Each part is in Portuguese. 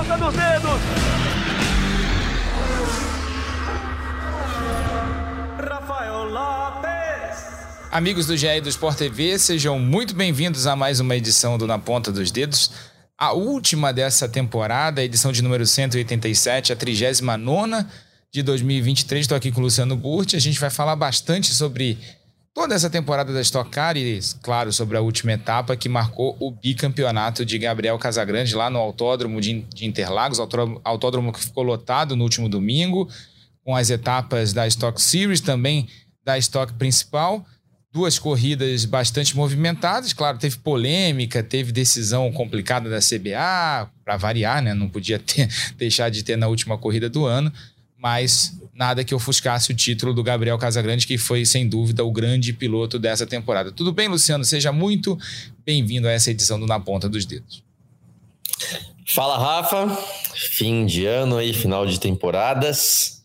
ponta dos dedos. Rafael Lopes. Amigos do GE do Sport TV, sejam muito bem-vindos a mais uma edição do Na Ponta dos Dedos. A última dessa temporada, edição de número 187, a 39 de 2023. Estou aqui com o Luciano Burti. A gente vai falar bastante sobre toda essa temporada da Stock Car e, claro, sobre a última etapa que marcou o bicampeonato de Gabriel Casagrande lá no Autódromo de Interlagos, autódromo que ficou lotado no último domingo, com as etapas da Stock Series, também da Stock principal. Duas corridas bastante movimentadas, claro, teve polêmica, teve decisão complicada da CBA, para variar, né? Não podia ter, deixar de ter na última corrida do ano, mas nada que ofuscasse o título do Gabriel Casagrande, que foi, sem dúvida, o grande piloto dessa temporada. Tudo bem, Luciano? Seja muito bem-vindo a essa edição do Na Ponta dos Dedos. Fala, Rafa. Fim de ano aí, final de temporadas.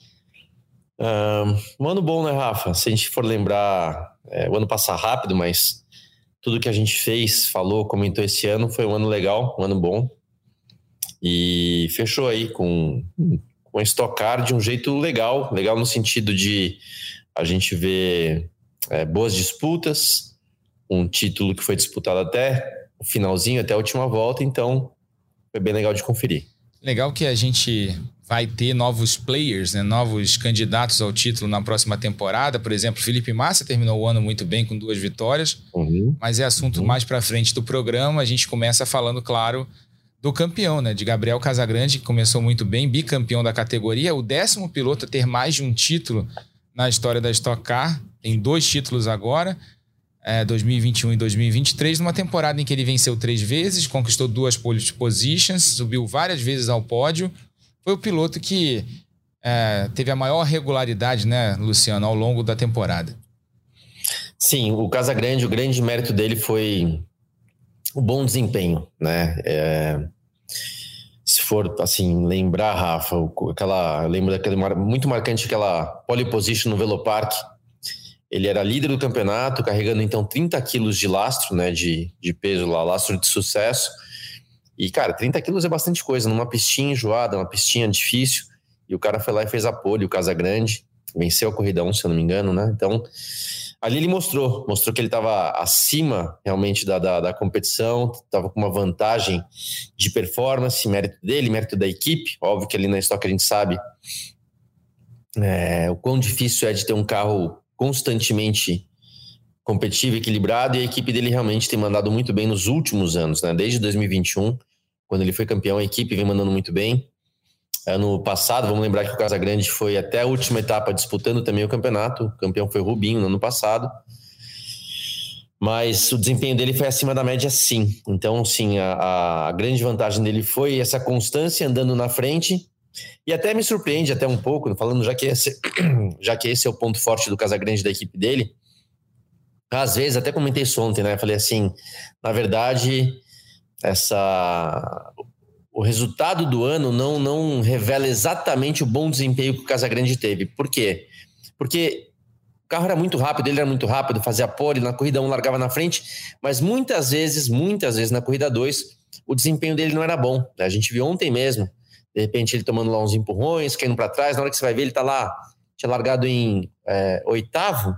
Um ano bom, né, Rafa? Se a gente for lembrar, é, o ano passar rápido, mas tudo que a gente fez, falou, comentou esse ano foi um ano legal, um ano bom. E fechou aí com com estocar de um jeito legal, legal no sentido de a gente ver é, boas disputas, um título que foi disputado até o finalzinho, até a última volta, então foi bem legal de conferir. Legal que a gente vai ter novos players, né? novos candidatos ao título na próxima temporada. Por exemplo, Felipe Massa terminou o ano muito bem com duas vitórias, uhum. mas é assunto uhum. mais para frente do programa. A gente começa falando, claro, do campeão, né? De Gabriel Casagrande, que começou muito bem, bicampeão da categoria, o décimo piloto a ter mais de um título na história da Stock Car. Tem dois títulos agora, é, 2021 e 2023, numa temporada em que ele venceu três vezes, conquistou duas pole positions, subiu várias vezes ao pódio. Foi o piloto que é, teve a maior regularidade, né, Luciano, ao longo da temporada. Sim, o Casagrande, o grande mérito dele foi o bom desempenho, né? É, se for assim lembrar, Rafa, aquela lembro daquele muito marcante aquela pole position no Velopark. Ele era líder do campeonato, carregando então 30 quilos de lastro, né, de, de peso lá, lastro de sucesso. E cara, 30 quilos é bastante coisa numa pistinha enjoada, uma pistinha difícil. E o cara foi lá e fez a pole, o Casa Grande, venceu a corrida 1, se eu não me engano, né? Então, ali ele mostrou, mostrou que ele estava acima realmente da, da, da competição, estava com uma vantagem de performance, mérito dele, mérito da equipe. Óbvio que ali na Stock a gente sabe é, o quão difícil é de ter um carro constantemente competitivo, equilibrado, e a equipe dele realmente tem mandado muito bem nos últimos anos, né? Desde 2021, quando ele foi campeão, a equipe vem mandando muito bem. Ano passado, vamos lembrar que o Casagrande foi até a última etapa disputando também o campeonato. O campeão foi Rubinho no ano passado. Mas o desempenho dele foi acima da média, sim. Então, sim, a, a grande vantagem dele foi essa constância andando na frente. E até me surpreende até um pouco, falando já que esse, já que esse é o ponto forte do Casagrande da equipe dele. Às vezes, até comentei isso ontem, né? Falei assim, na verdade, essa o resultado do ano não, não revela exatamente o bom desempenho que o Casagrande teve. Por quê? Porque o carro era muito rápido, ele era muito rápido, fazia pole, na corrida 1 largava na frente, mas muitas vezes, muitas vezes na corrida 2, o desempenho dele não era bom. A gente viu ontem mesmo, de repente ele tomando lá uns empurrões, caindo para trás, na hora que você vai ver ele tá lá, tinha largado em é, oitavo,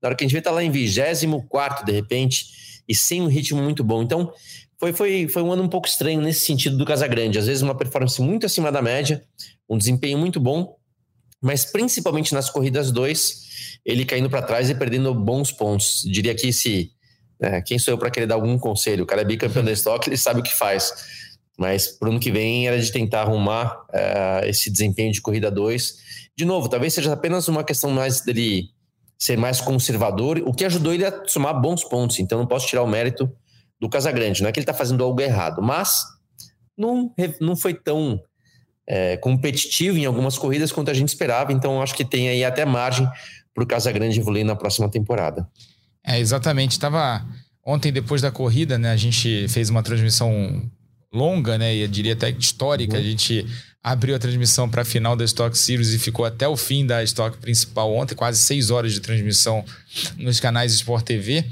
na hora que a gente vê tá lá em vigésimo quarto, de repente, e sem um ritmo muito bom. Então, foi, foi, foi um ano um pouco estranho nesse sentido do Casagrande. Às vezes uma performance muito acima da média, um desempenho muito bom, mas principalmente nas corridas 2, ele caindo para trás e perdendo bons pontos. Diria que se né, quem sou eu para querer dar algum conselho? O cara é bicampeão da estoque, ele sabe o que faz. Mas para o ano que vem era de tentar arrumar uh, esse desempenho de corrida 2. De novo, talvez seja apenas uma questão mais dele ser mais conservador, o que ajudou ele a somar bons pontos. Então não posso tirar o mérito do Casagrande. Não é que ele está fazendo algo errado, mas não, não foi tão é, competitivo em algumas corridas quanto a gente esperava. Então, acho que tem aí até margem para o Casagrande evoluir na próxima temporada. É, exatamente. Estava ontem, depois da corrida, né? A gente fez uma transmissão longa, né? E eu diria até histórica. Uhum. A gente abriu a transmissão para a final da Stock Series e ficou até o fim da Stock principal ontem, quase seis horas de transmissão nos canais Sport TV.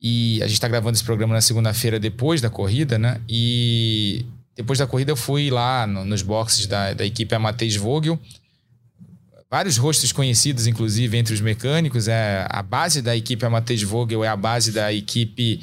E a gente está gravando esse programa na segunda-feira depois da corrida, né? E depois da corrida eu fui lá no, nos boxes da, da equipe Amateus Vogel. Vários rostos conhecidos, inclusive, entre os mecânicos. É, a base da equipe Amateus Vogel é a base da equipe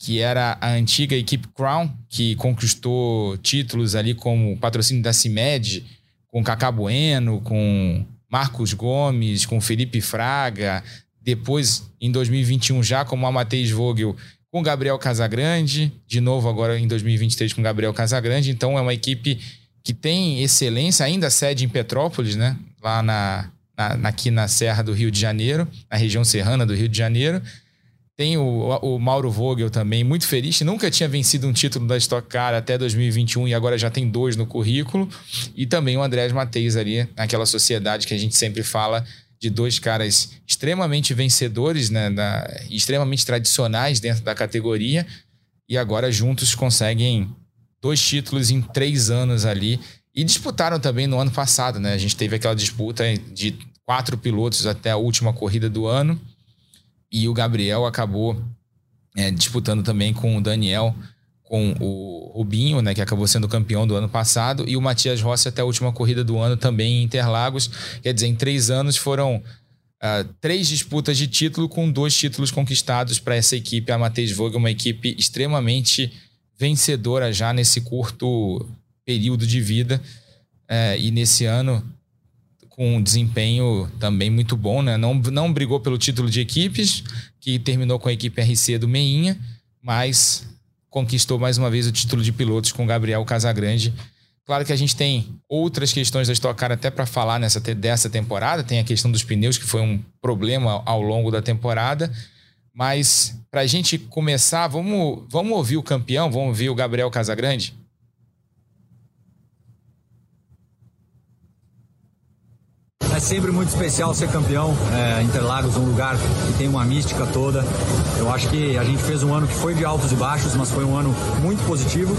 que era a antiga equipe Crown, que conquistou títulos ali como patrocínio da CIMED, com Cacá Bueno, com Marcos Gomes, com Felipe Fraga, depois em 2021 já como Amateus Vogel com Gabriel Casagrande, de novo agora em 2023 com Gabriel Casagrande. Então é uma equipe que tem excelência, ainda sede em Petrópolis, né? Lá na, na, aqui na Serra do Rio de Janeiro, na região serrana do Rio de Janeiro. Tem o, o Mauro Vogel também, muito feliz. Nunca tinha vencido um título da Stock Car até 2021 e agora já tem dois no currículo. E também o Andrés Mateus ali, naquela sociedade que a gente sempre fala de dois caras extremamente vencedores, né, da, extremamente tradicionais dentro da categoria, e agora juntos conseguem dois títulos em três anos ali. E disputaram também no ano passado, né? A gente teve aquela disputa de quatro pilotos até a última corrida do ano. E o Gabriel acabou é, disputando também com o Daniel com o Rubinho, né, que acabou sendo campeão do ano passado, e o Matias Rossi até a última corrida do ano também em Interlagos. Quer dizer, em três anos foram uh, três disputas de título com dois títulos conquistados para essa equipe, a Matheus Vogue, uma equipe extremamente vencedora já nesse curto período de vida. Uh, e nesse ano com um desempenho também muito bom, né? Não, não brigou pelo título de equipes, que terminou com a equipe RC do Meinha, mas conquistou mais uma vez o título de pilotos com Gabriel Casagrande. Claro que a gente tem outras questões da Stock Car até para falar nessa dessa temporada. Tem a questão dos pneus, que foi um problema ao longo da temporada. Mas para a gente começar, vamos, vamos ouvir o campeão, vamos ouvir o Gabriel Casagrande? É sempre muito especial ser campeão. É, Interlagos, um lugar que tem uma mística toda. Eu acho que a gente fez um ano que foi de altos e baixos, mas foi um ano muito positivo.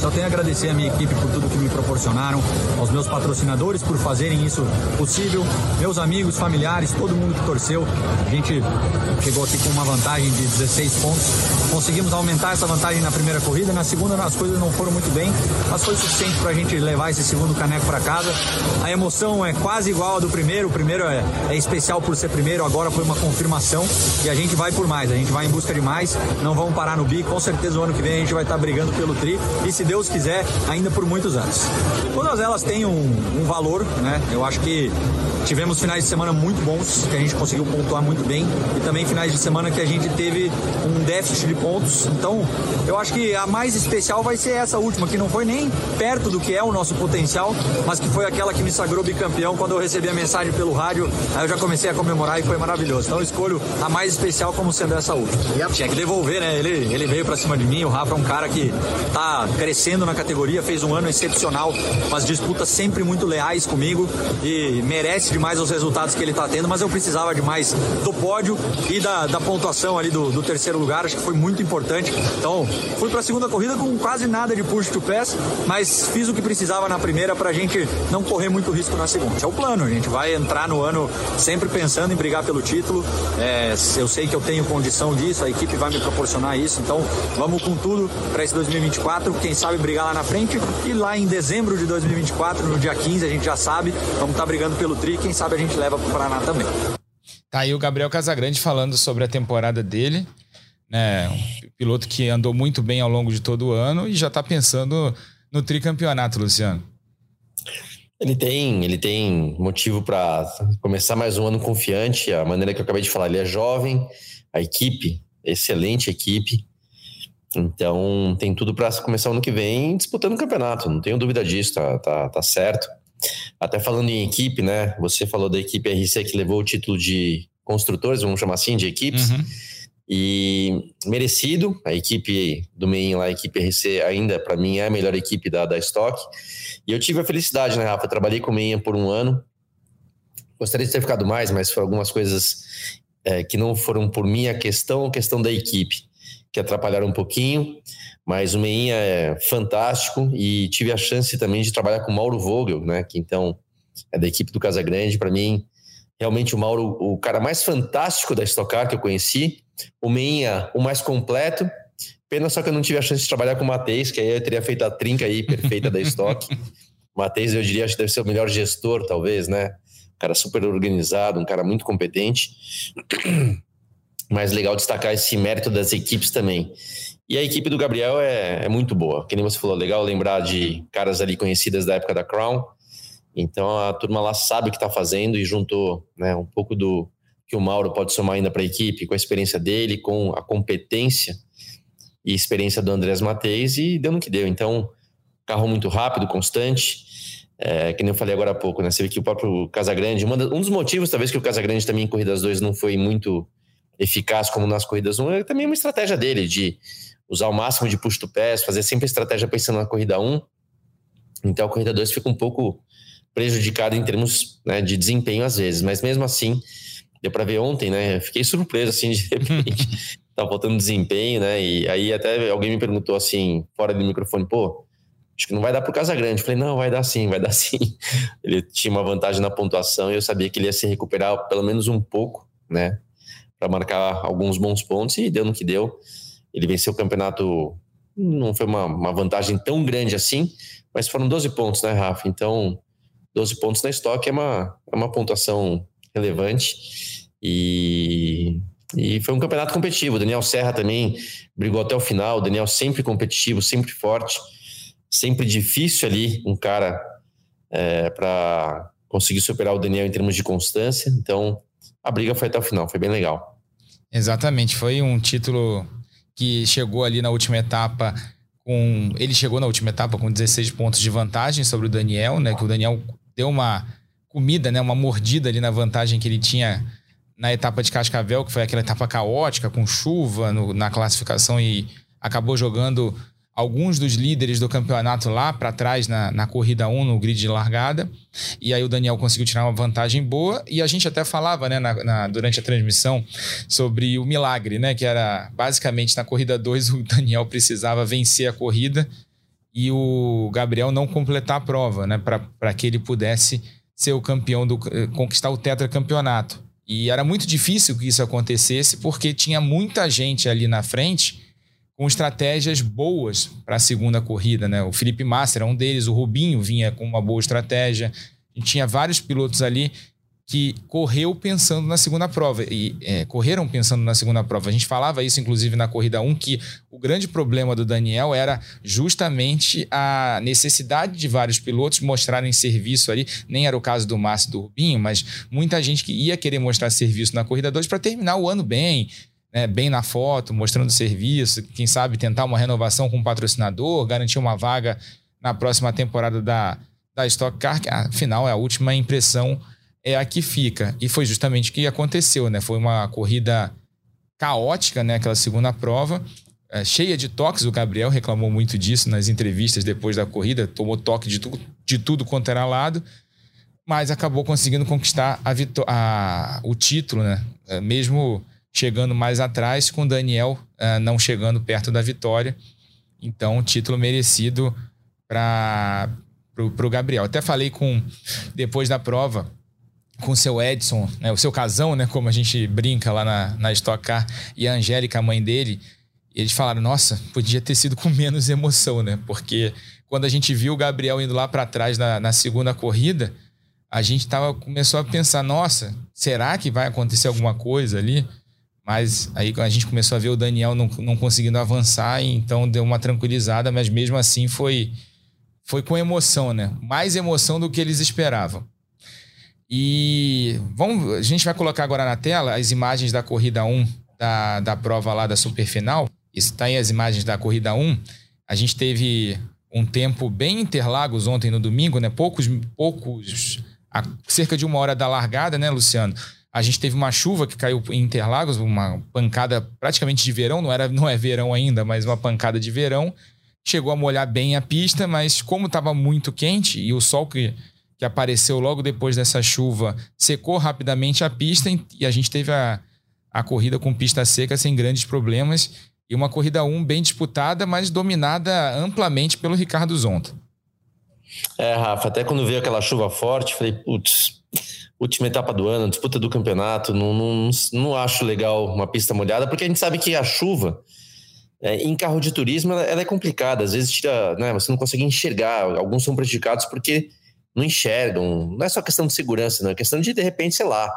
Só tenho a agradecer a minha equipe por tudo que me proporcionaram, aos meus patrocinadores por fazerem isso possível, meus amigos, familiares, todo mundo que torceu. A gente chegou aqui com uma vantagem de 16 pontos. Conseguimos aumentar essa vantagem na primeira corrida, na segunda as coisas não foram muito bem, mas foi suficiente para a gente levar esse segundo caneco para casa. A emoção é quase igual a do primeiro. O primeiro é, é especial por ser primeiro, agora foi uma confirmação e a gente vai por mais, a gente vai em busca de mais. Não vamos parar no bi, com certeza o ano que vem a gente vai estar brigando pelo tri e se Deus quiser, ainda por muitos anos. Todas elas têm um, um valor, né? Eu acho que tivemos finais de semana muito bons, que a gente conseguiu pontuar muito bem, e também finais de semana que a gente teve um déficit de pontos. Então, eu acho que a mais especial vai ser essa última, que não foi nem perto do que é o nosso potencial, mas que foi aquela que me sagrou bicampeão quando eu recebi a mensagem pelo rádio. Aí eu já comecei a comemorar e foi maravilhoso. Então, eu escolho a mais especial como sendo essa última. Tinha que devolver, né? Ele, ele veio para cima de mim. O Rafa é um cara que tá crescendo na categoria, fez um ano excepcional, umas disputas sempre muito leais comigo e merece demais os resultados que ele está tendo, mas eu precisava demais do pódio e da, da pontuação ali do, do, terceiro lugar, acho que foi muito importante. Então, fui para a segunda corrida com quase nada de push to pass, mas fiz o que precisava na primeira para a gente não correr muito risco na segunda. Esse é o plano, a gente vai entrar no ano sempre pensando em brigar pelo título. É, eu sei que eu tenho condição disso, a equipe vai me proporcionar isso, então vamos com tudo para esse 2024. Quem sabe brigar lá na frente. E lá em dezembro de 2024, no dia 15, a gente já sabe, vamos estar tá brigando pelo Tri. Quem sabe a gente leva para o Paraná também. Tá aí o Gabriel Casagrande falando sobre a temporada dele. Né, um piloto que andou muito bem ao longo de todo o ano e já está pensando no tricampeonato, Luciano. Ele tem, ele tem motivo para começar mais um ano confiante. A maneira que eu acabei de falar, ele é jovem, a equipe, excelente equipe. Então tem tudo para começar ano que vem disputando o campeonato, não tenho dúvida disso, tá, tá, tá certo. Até falando em equipe, né? Você falou da equipe RC que levou o título de construtores, vamos chamar assim, de equipes. Uhum. E merecido, a equipe do Mein lá, a equipe RC, ainda para mim é a melhor equipe da, da Stock. E eu tive a felicidade, né, Rafa? Eu trabalhei com o Meia por um ano. Gostaria de ter ficado mais, mas foram algumas coisas é, que não foram por minha questão, questão da equipe que atrapalharam um pouquinho, mas o Meinha é fantástico e tive a chance também de trabalhar com o Mauro Vogel, né, que então é da equipe do Casa Grande, para mim, realmente o Mauro, o cara mais fantástico da Stock Car que eu conheci, o Meinha, o mais completo, Pena só que eu não tive a chance de trabalhar com o Matheus, que aí eu teria feito a trinca aí perfeita da o Matheus, eu diria, acho que deve ser o melhor gestor, talvez, né? Um cara super organizado, um cara muito competente. Mas legal destacar esse mérito das equipes também. E a equipe do Gabriel é, é muito boa. Que nem você falou, legal lembrar de caras ali conhecidas da época da Crown. Então a turma lá sabe o que está fazendo e juntou né, um pouco do que o Mauro pode somar ainda para a equipe, com a experiência dele, com a competência e experiência do Andrés Mateis e deu no que deu. Então, carro muito rápido, constante. É, que nem eu falei agora há pouco, né? Você vê que o próprio Casagrande, um dos motivos, talvez, que o Casagrande também em Corridas 2 não foi muito eficaz como nas Corridas 1, é também uma estratégia dele, de usar o máximo de push to pass, fazer sempre a estratégia pensando na Corrida 1. Então a Corrida 2 fica um pouco prejudicada em termos né, de desempenho às vezes, mas mesmo assim, deu para ver ontem, né? Fiquei surpreso, assim, de repente. tá faltando desempenho, né? E aí até alguém me perguntou assim, fora do microfone, pô, acho que não vai dar pro Casagrande. Falei, não, vai dar sim, vai dar sim. Ele tinha uma vantagem na pontuação e eu sabia que ele ia se recuperar pelo menos um pouco, né? Para marcar alguns bons pontos e deu no que deu. Ele venceu o campeonato, não foi uma, uma vantagem tão grande assim, mas foram 12 pontos, né, Rafa? Então, 12 pontos na estoque é uma, é uma pontuação relevante. E e foi um campeonato competitivo. O Daniel Serra também brigou até o final. O Daniel sempre competitivo, sempre forte, sempre difícil ali, um cara é, para conseguir superar o Daniel em termos de constância. Então, a briga foi até o final, foi bem legal. Exatamente, foi um título que chegou ali na última etapa com. Ele chegou na última etapa com 16 pontos de vantagem sobre o Daniel, né? Que o Daniel deu uma comida, né? Uma mordida ali na vantagem que ele tinha na etapa de Cascavel, que foi aquela etapa caótica, com chuva no, na classificação e acabou jogando alguns dos líderes do campeonato lá para trás na, na corrida 1, no grid de largada. E aí o Daniel conseguiu tirar uma vantagem boa. E a gente até falava né, na, na, durante a transmissão sobre o milagre, né? Que era basicamente na corrida 2 o Daniel precisava vencer a corrida e o Gabriel não completar a prova, né? Para que ele pudesse ser o campeão do eh, conquistar o tetracampeonato. E era muito difícil que isso acontecesse porque tinha muita gente ali na frente com estratégias boas para a segunda corrida, né? O Felipe Massa era um deles, o Rubinho vinha com uma boa estratégia. Tinha vários pilotos ali que correu pensando na segunda prova e é, correram pensando na segunda prova. A gente falava isso inclusive na corrida 1 que o grande problema do Daniel era justamente a necessidade de vários pilotos mostrarem serviço ali. Nem era o caso do Márcio e do Rubinho, mas muita gente que ia querer mostrar serviço na corrida 2 para terminar o ano bem, né, bem na foto, mostrando serviço, quem sabe tentar uma renovação com um patrocinador, garantir uma vaga na próxima temporada da, da Stock Car, que afinal é a última impressão é a que fica. E foi justamente o que aconteceu, né? Foi uma corrida caótica, né? Aquela segunda prova, é, cheia de toques. O Gabriel reclamou muito disso nas entrevistas depois da corrida, tomou toque de, tu, de tudo quanto era lado, mas acabou conseguindo conquistar a a, o título, né? É, mesmo chegando mais atrás, com Daniel é, não chegando perto da vitória. Então, título merecido para o Gabriel. Até falei com, depois da prova, com o seu Edson, né, o seu casão, né, como a gente brinca lá na, na Stock Car, e a Angélica, a mãe dele, eles falaram: nossa, podia ter sido com menos emoção, né? Porque quando a gente viu o Gabriel indo lá para trás na, na, segunda corrida, a gente tava, começou a pensar: nossa, será que vai acontecer alguma coisa ali? Mas aí a gente começou a ver o Daniel não, não conseguindo avançar, então deu uma tranquilizada, mas mesmo assim foi, foi com emoção, né? Mais emoção do que eles esperavam. E vamos, a gente vai colocar agora na tela as imagens da corrida 1 da, da prova lá da Superfinal. Isso está aí as imagens da corrida 1. A gente teve um tempo bem Interlagos ontem no domingo, né? Poucos, poucos, cerca de uma hora da largada, né, Luciano? A gente teve uma chuva que caiu em Interlagos, uma pancada praticamente de verão, não era, não é verão ainda, mas uma pancada de verão. Chegou a molhar bem a pista, mas como estava muito quente e o sol que que apareceu logo depois dessa chuva, secou rapidamente a pista e a gente teve a, a corrida com pista seca sem grandes problemas e uma corrida 1 bem disputada, mas dominada amplamente pelo Ricardo Zonta. É, Rafa, até quando veio aquela chuva forte, falei, putz, última etapa do ano, disputa do campeonato, não, não, não acho legal uma pista molhada, porque a gente sabe que a chuva É, em carro de turismo, ela, ela, é complicada. Às vezes tira, né, você não consegue enxergar. Alguns são prejudicados porque não enxergam. Não é só questão de segurança, não. É questão de, de repente, sei lá,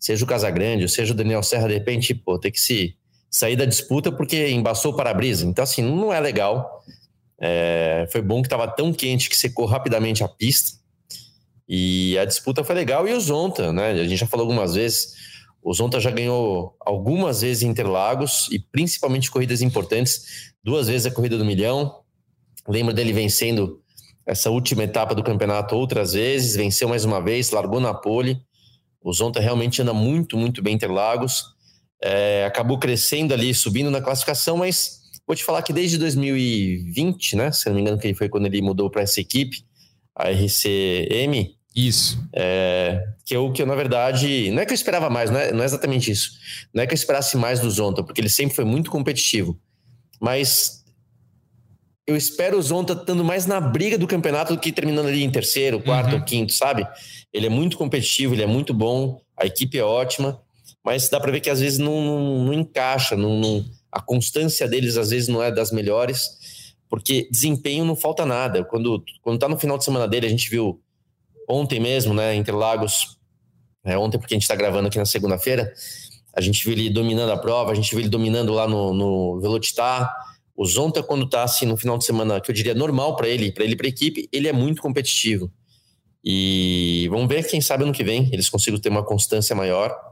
seja o Casagrande, seja o Daniel Serra, de repente, pô, ter que se sair da disputa porque embaçou o para-brisa. Então, assim, não é legal. É, foi bom que estava tão quente que secou rapidamente a pista. E a disputa foi legal. E o Zonta, né? A gente já falou algumas vezes. O Zonta já ganhou algumas vezes Interlagos e principalmente corridas importantes. Duas vezes a corrida do milhão. Lembro dele vencendo essa última etapa do campeonato outras vezes. Venceu mais uma vez, largou na pole. O Zonta realmente anda muito, muito bem em Interlagos. É, acabou crescendo ali, subindo na classificação, mas vou te falar que desde 2020, né? Se não me engano, que foi quando ele mudou para essa equipe, a RCM, isso. É, que eu, que eu, na verdade, não é que eu esperava mais, não é, não é exatamente isso. Não é que eu esperasse mais do Zonta, porque ele sempre foi muito competitivo. Mas eu espero o Zonta estando mais na briga do campeonato do que terminando ali em terceiro, quarto uhum. ou quinto, sabe? Ele é muito competitivo, ele é muito bom, a equipe é ótima, mas dá para ver que às vezes não, não, não encaixa, não, não, a constância deles às vezes não é das melhores, porque desempenho não falta nada. Quando, quando tá no final de semana dele, a gente viu ontem mesmo, né, Interlagos, é, ontem porque a gente está gravando aqui na segunda-feira, a gente viu ele dominando a prova, a gente viu ele dominando lá no, no Velocitar. O Zonta, quando está assim no final de semana, que eu diria normal para ele, para ele para a equipe, ele é muito competitivo. E vamos ver, quem sabe ano que vem eles consigam ter uma constância maior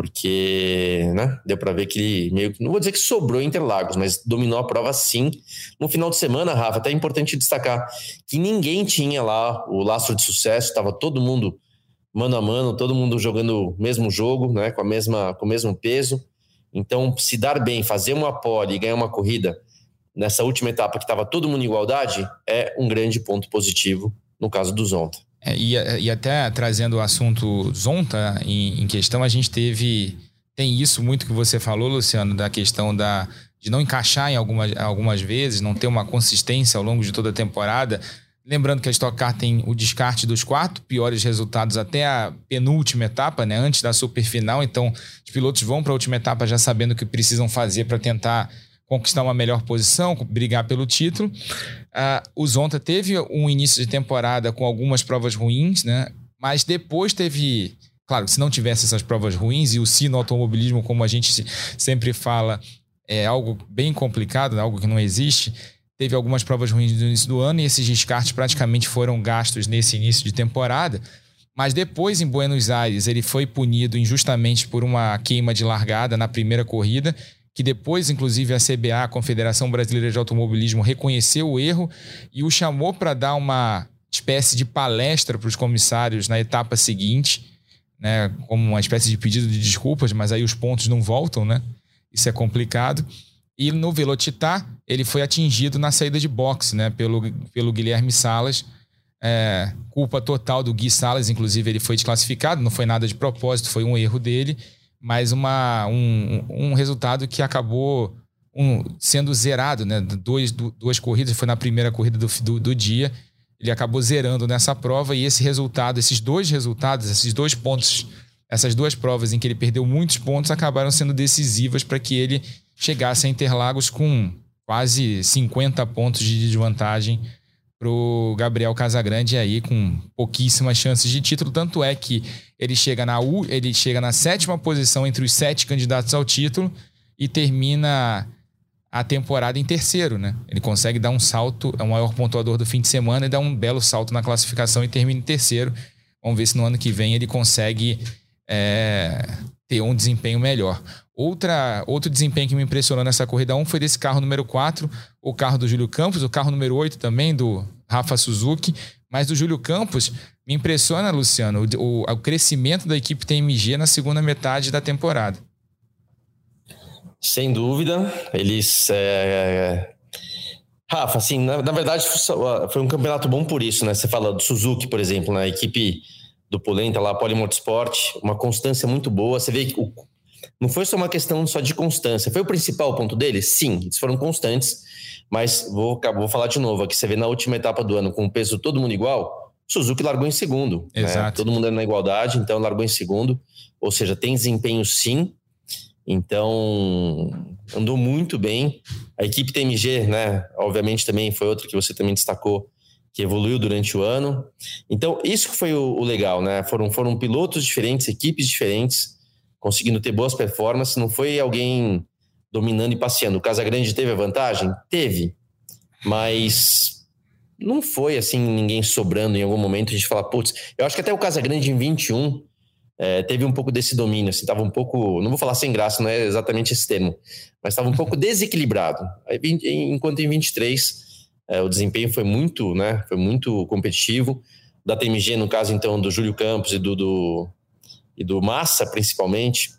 porque né, deu para ver que ele meio que, não vou dizer que sobrou Interlagos, mas dominou a prova sim. No final de semana, Rafa, até é importante destacar que ninguém tinha lá o lastro de sucesso, estava todo mundo mano a mano, todo mundo jogando o mesmo jogo, né, com, a mesma, com o mesmo peso. Então, se dar bem, fazer uma pole e ganhar uma corrida nessa última etapa que estava todo mundo em igualdade, é um grande ponto positivo no caso do Zonta. É, e, e, até trazendo o assunto Zonta em, em, questão, a gente teve. Tem isso muito que você falou, Luciano, da questão da, de não encaixar em algumas, algumas vezes, não ter uma consistência ao longo de toda a temporada. Lembrando que a Stock Car tem o descarte dos quatro piores resultados até a penúltima etapa, né? antes da super final. Então, os pilotos vão para a última etapa já sabendo o que precisam fazer para tentar conquistar uma melhor posição, brigar pelo título. Uh, o Zonta teve um início de temporada com algumas provas ruins, né? Mas depois teve. Claro, se não tivesse essas provas ruins, e o sino automobilismo, como a gente sempre fala, é algo bem complicado, né? algo que não existe. Teve algumas provas ruins no início do ano e esses descartes praticamente foram gastos nesse início de temporada. Mas depois, em Buenos Aires, ele foi punido injustamente por uma queima de largada na primeira corrida que depois, inclusive, a CBA, a Confederação Brasileira de Automobilismo, reconheceu o erro e o chamou para dar uma espécie de palestra para os comissários na etapa seguinte, né, como uma espécie de pedido de desculpas, mas aí os pontos não voltam, né? Isso é complicado. E no Velocitar, ele foi atingido na saída de boxe, né, pelo, pelo Guilherme Salas. É, culpa total do Gui Salas, inclusive ele foi desclassificado, não foi nada de propósito, foi um erro dele mas uma, um, um resultado que acabou um, sendo zerado, né? Dois, duas corridas, foi na primeira corrida do, do, do, dia, ele acabou zerando nessa prova e esse resultado, esses dois resultados, esses dois pontos, essas duas provas em que ele perdeu muitos pontos acabaram sendo decisivas para que ele chegasse a Interlagos com quase 50 pontos de desvantagem pro Gabriel Casagrande aí com pouquíssimas chances de título, tanto é que ele chega na U, ele chega na sétima posição entre os sete candidatos ao título e termina a temporada em terceiro, né? Ele consegue dar um salto, é o maior pontuador do fim de semana e dá um belo salto na classificação e termina em terceiro. Vamos ver se no ano que vem ele consegue é, ter um desempenho melhor. Outra, outro desempenho que me impressionou nessa corrida 1 foi desse carro número 4, o carro do Júlio Campos, o carro número 8 também do Rafa Suzuki, mas do Júlio Campos me impressiona, Luciano, o, o, o crescimento da equipe TMG na segunda metade da temporada. Sem dúvida, eles. É... Rafa, assim, na, na, verdade foi um campeonato bom por isso, né? Você fala do Suzuki, por exemplo, na né? equipe do Polenta lá, Polimotorsport, uma constância muito boa. Você vê o, não foi só uma questão só de constância. Foi o principal ponto deles? Sim, eles foram constantes. Mas vou, vou falar de novo aqui. Você vê na última etapa do ano, com o peso todo mundo igual, Suzuki largou em segundo. Né? Exato. Né? Todo mundo é na igualdade, então largou em segundo. Ou seja, tem desempenho sim. Então, andou muito bem. A equipe TMG, né, obviamente também foi outra que você também destacou, que evoluiu durante o ano. Então, isso que foi o, o legal, né? Foram, foram pilotos diferentes, equipes diferentes, conseguindo ter boas performances. Não foi alguém dominando e passeando. O Casagrande teve a vantagem? Teve. Mas não foi assim ninguém sobrando em algum momento a gente fala, putz, eu acho que até o Casagrande em 21 é, teve um pouco desse domínio, assim, tava um pouco, não vou falar sem graça, não é exatamente esse termo, mas estava um pouco desequilibrado. Aí, enquanto em 23 é, o desempenho foi muito, né, foi muito competitivo. Da TMG, no caso, então, do Júlio Campos e do, do, e do Massa, principalmente.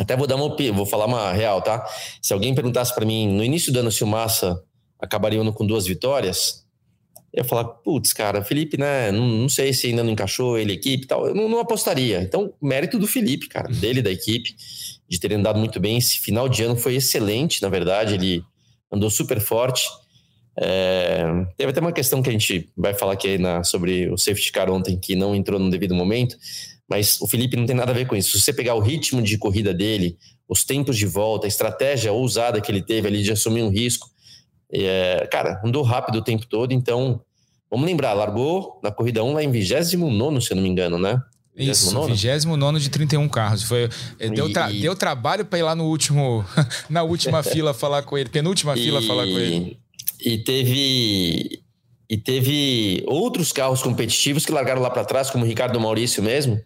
Até vou dar uma vou falar uma real, tá? Se alguém perguntasse para mim no início do ano se o Massa acabaria com duas vitórias, eu ia falar, putz, cara, Felipe, né? Não, não, sei se ainda não encaixou ele, equipe e tal. Eu não, não, apostaria. Então, mérito do Felipe, cara, dele, da equipe, de terem andado muito bem. Esse final de ano foi excelente, na verdade. Ele andou super forte. É, teve até uma questão que a gente vai falar aqui na, sobre o safety car ontem, que não entrou no devido momento. Mas o Felipe não tem nada a ver com isso. Se você pegar o ritmo de corrida dele, os tempos de volta, a estratégia ousada que ele teve ali de assumir um risco, é, cara, andou rápido o tempo todo, então vamos lembrar, largou na corrida 1 lá em 29, se eu não me engano, né? Isso, 29 de 31 carros. Foi, é, deu, tra e... deu trabalho para ir lá no último, na última fila falar com ele, penúltima e... fila falar com ele. E teve e teve outros carros competitivos que largaram lá para trás, como o Ricardo Maurício mesmo,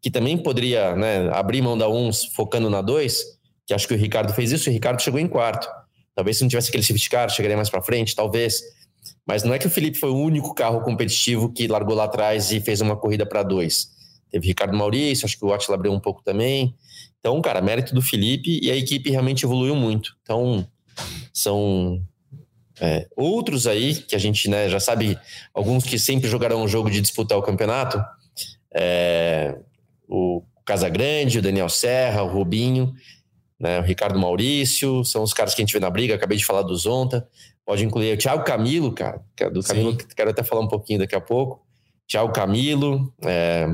que também poderia né, abrir mão da 1 focando na 2, que acho que o Ricardo fez isso, e o Ricardo chegou em quarto. Talvez se não tivesse aquele safety car, chegaria mais para frente, talvez. Mas não é que o Felipe foi o único carro competitivo que largou lá atrás e fez uma corrida para dois. Teve Ricardo Maurício, acho que o Attila abriu um pouco também. Então, cara, mérito do Felipe e a equipe realmente evoluiu muito. Então, são é, outros aí que a gente né, já sabe, alguns que sempre jogarão o jogo de disputar o campeonato. É, o Casagrande, o Daniel Serra, o Rubinho né? O Ricardo Maurício, são os caras que a gente vê na briga, acabei de falar do Zonta. Pode incluir o Thiago Camilo, cara. É do Camilo, Sim. quero até falar um pouquinho daqui a pouco. Thiago Camilo. É...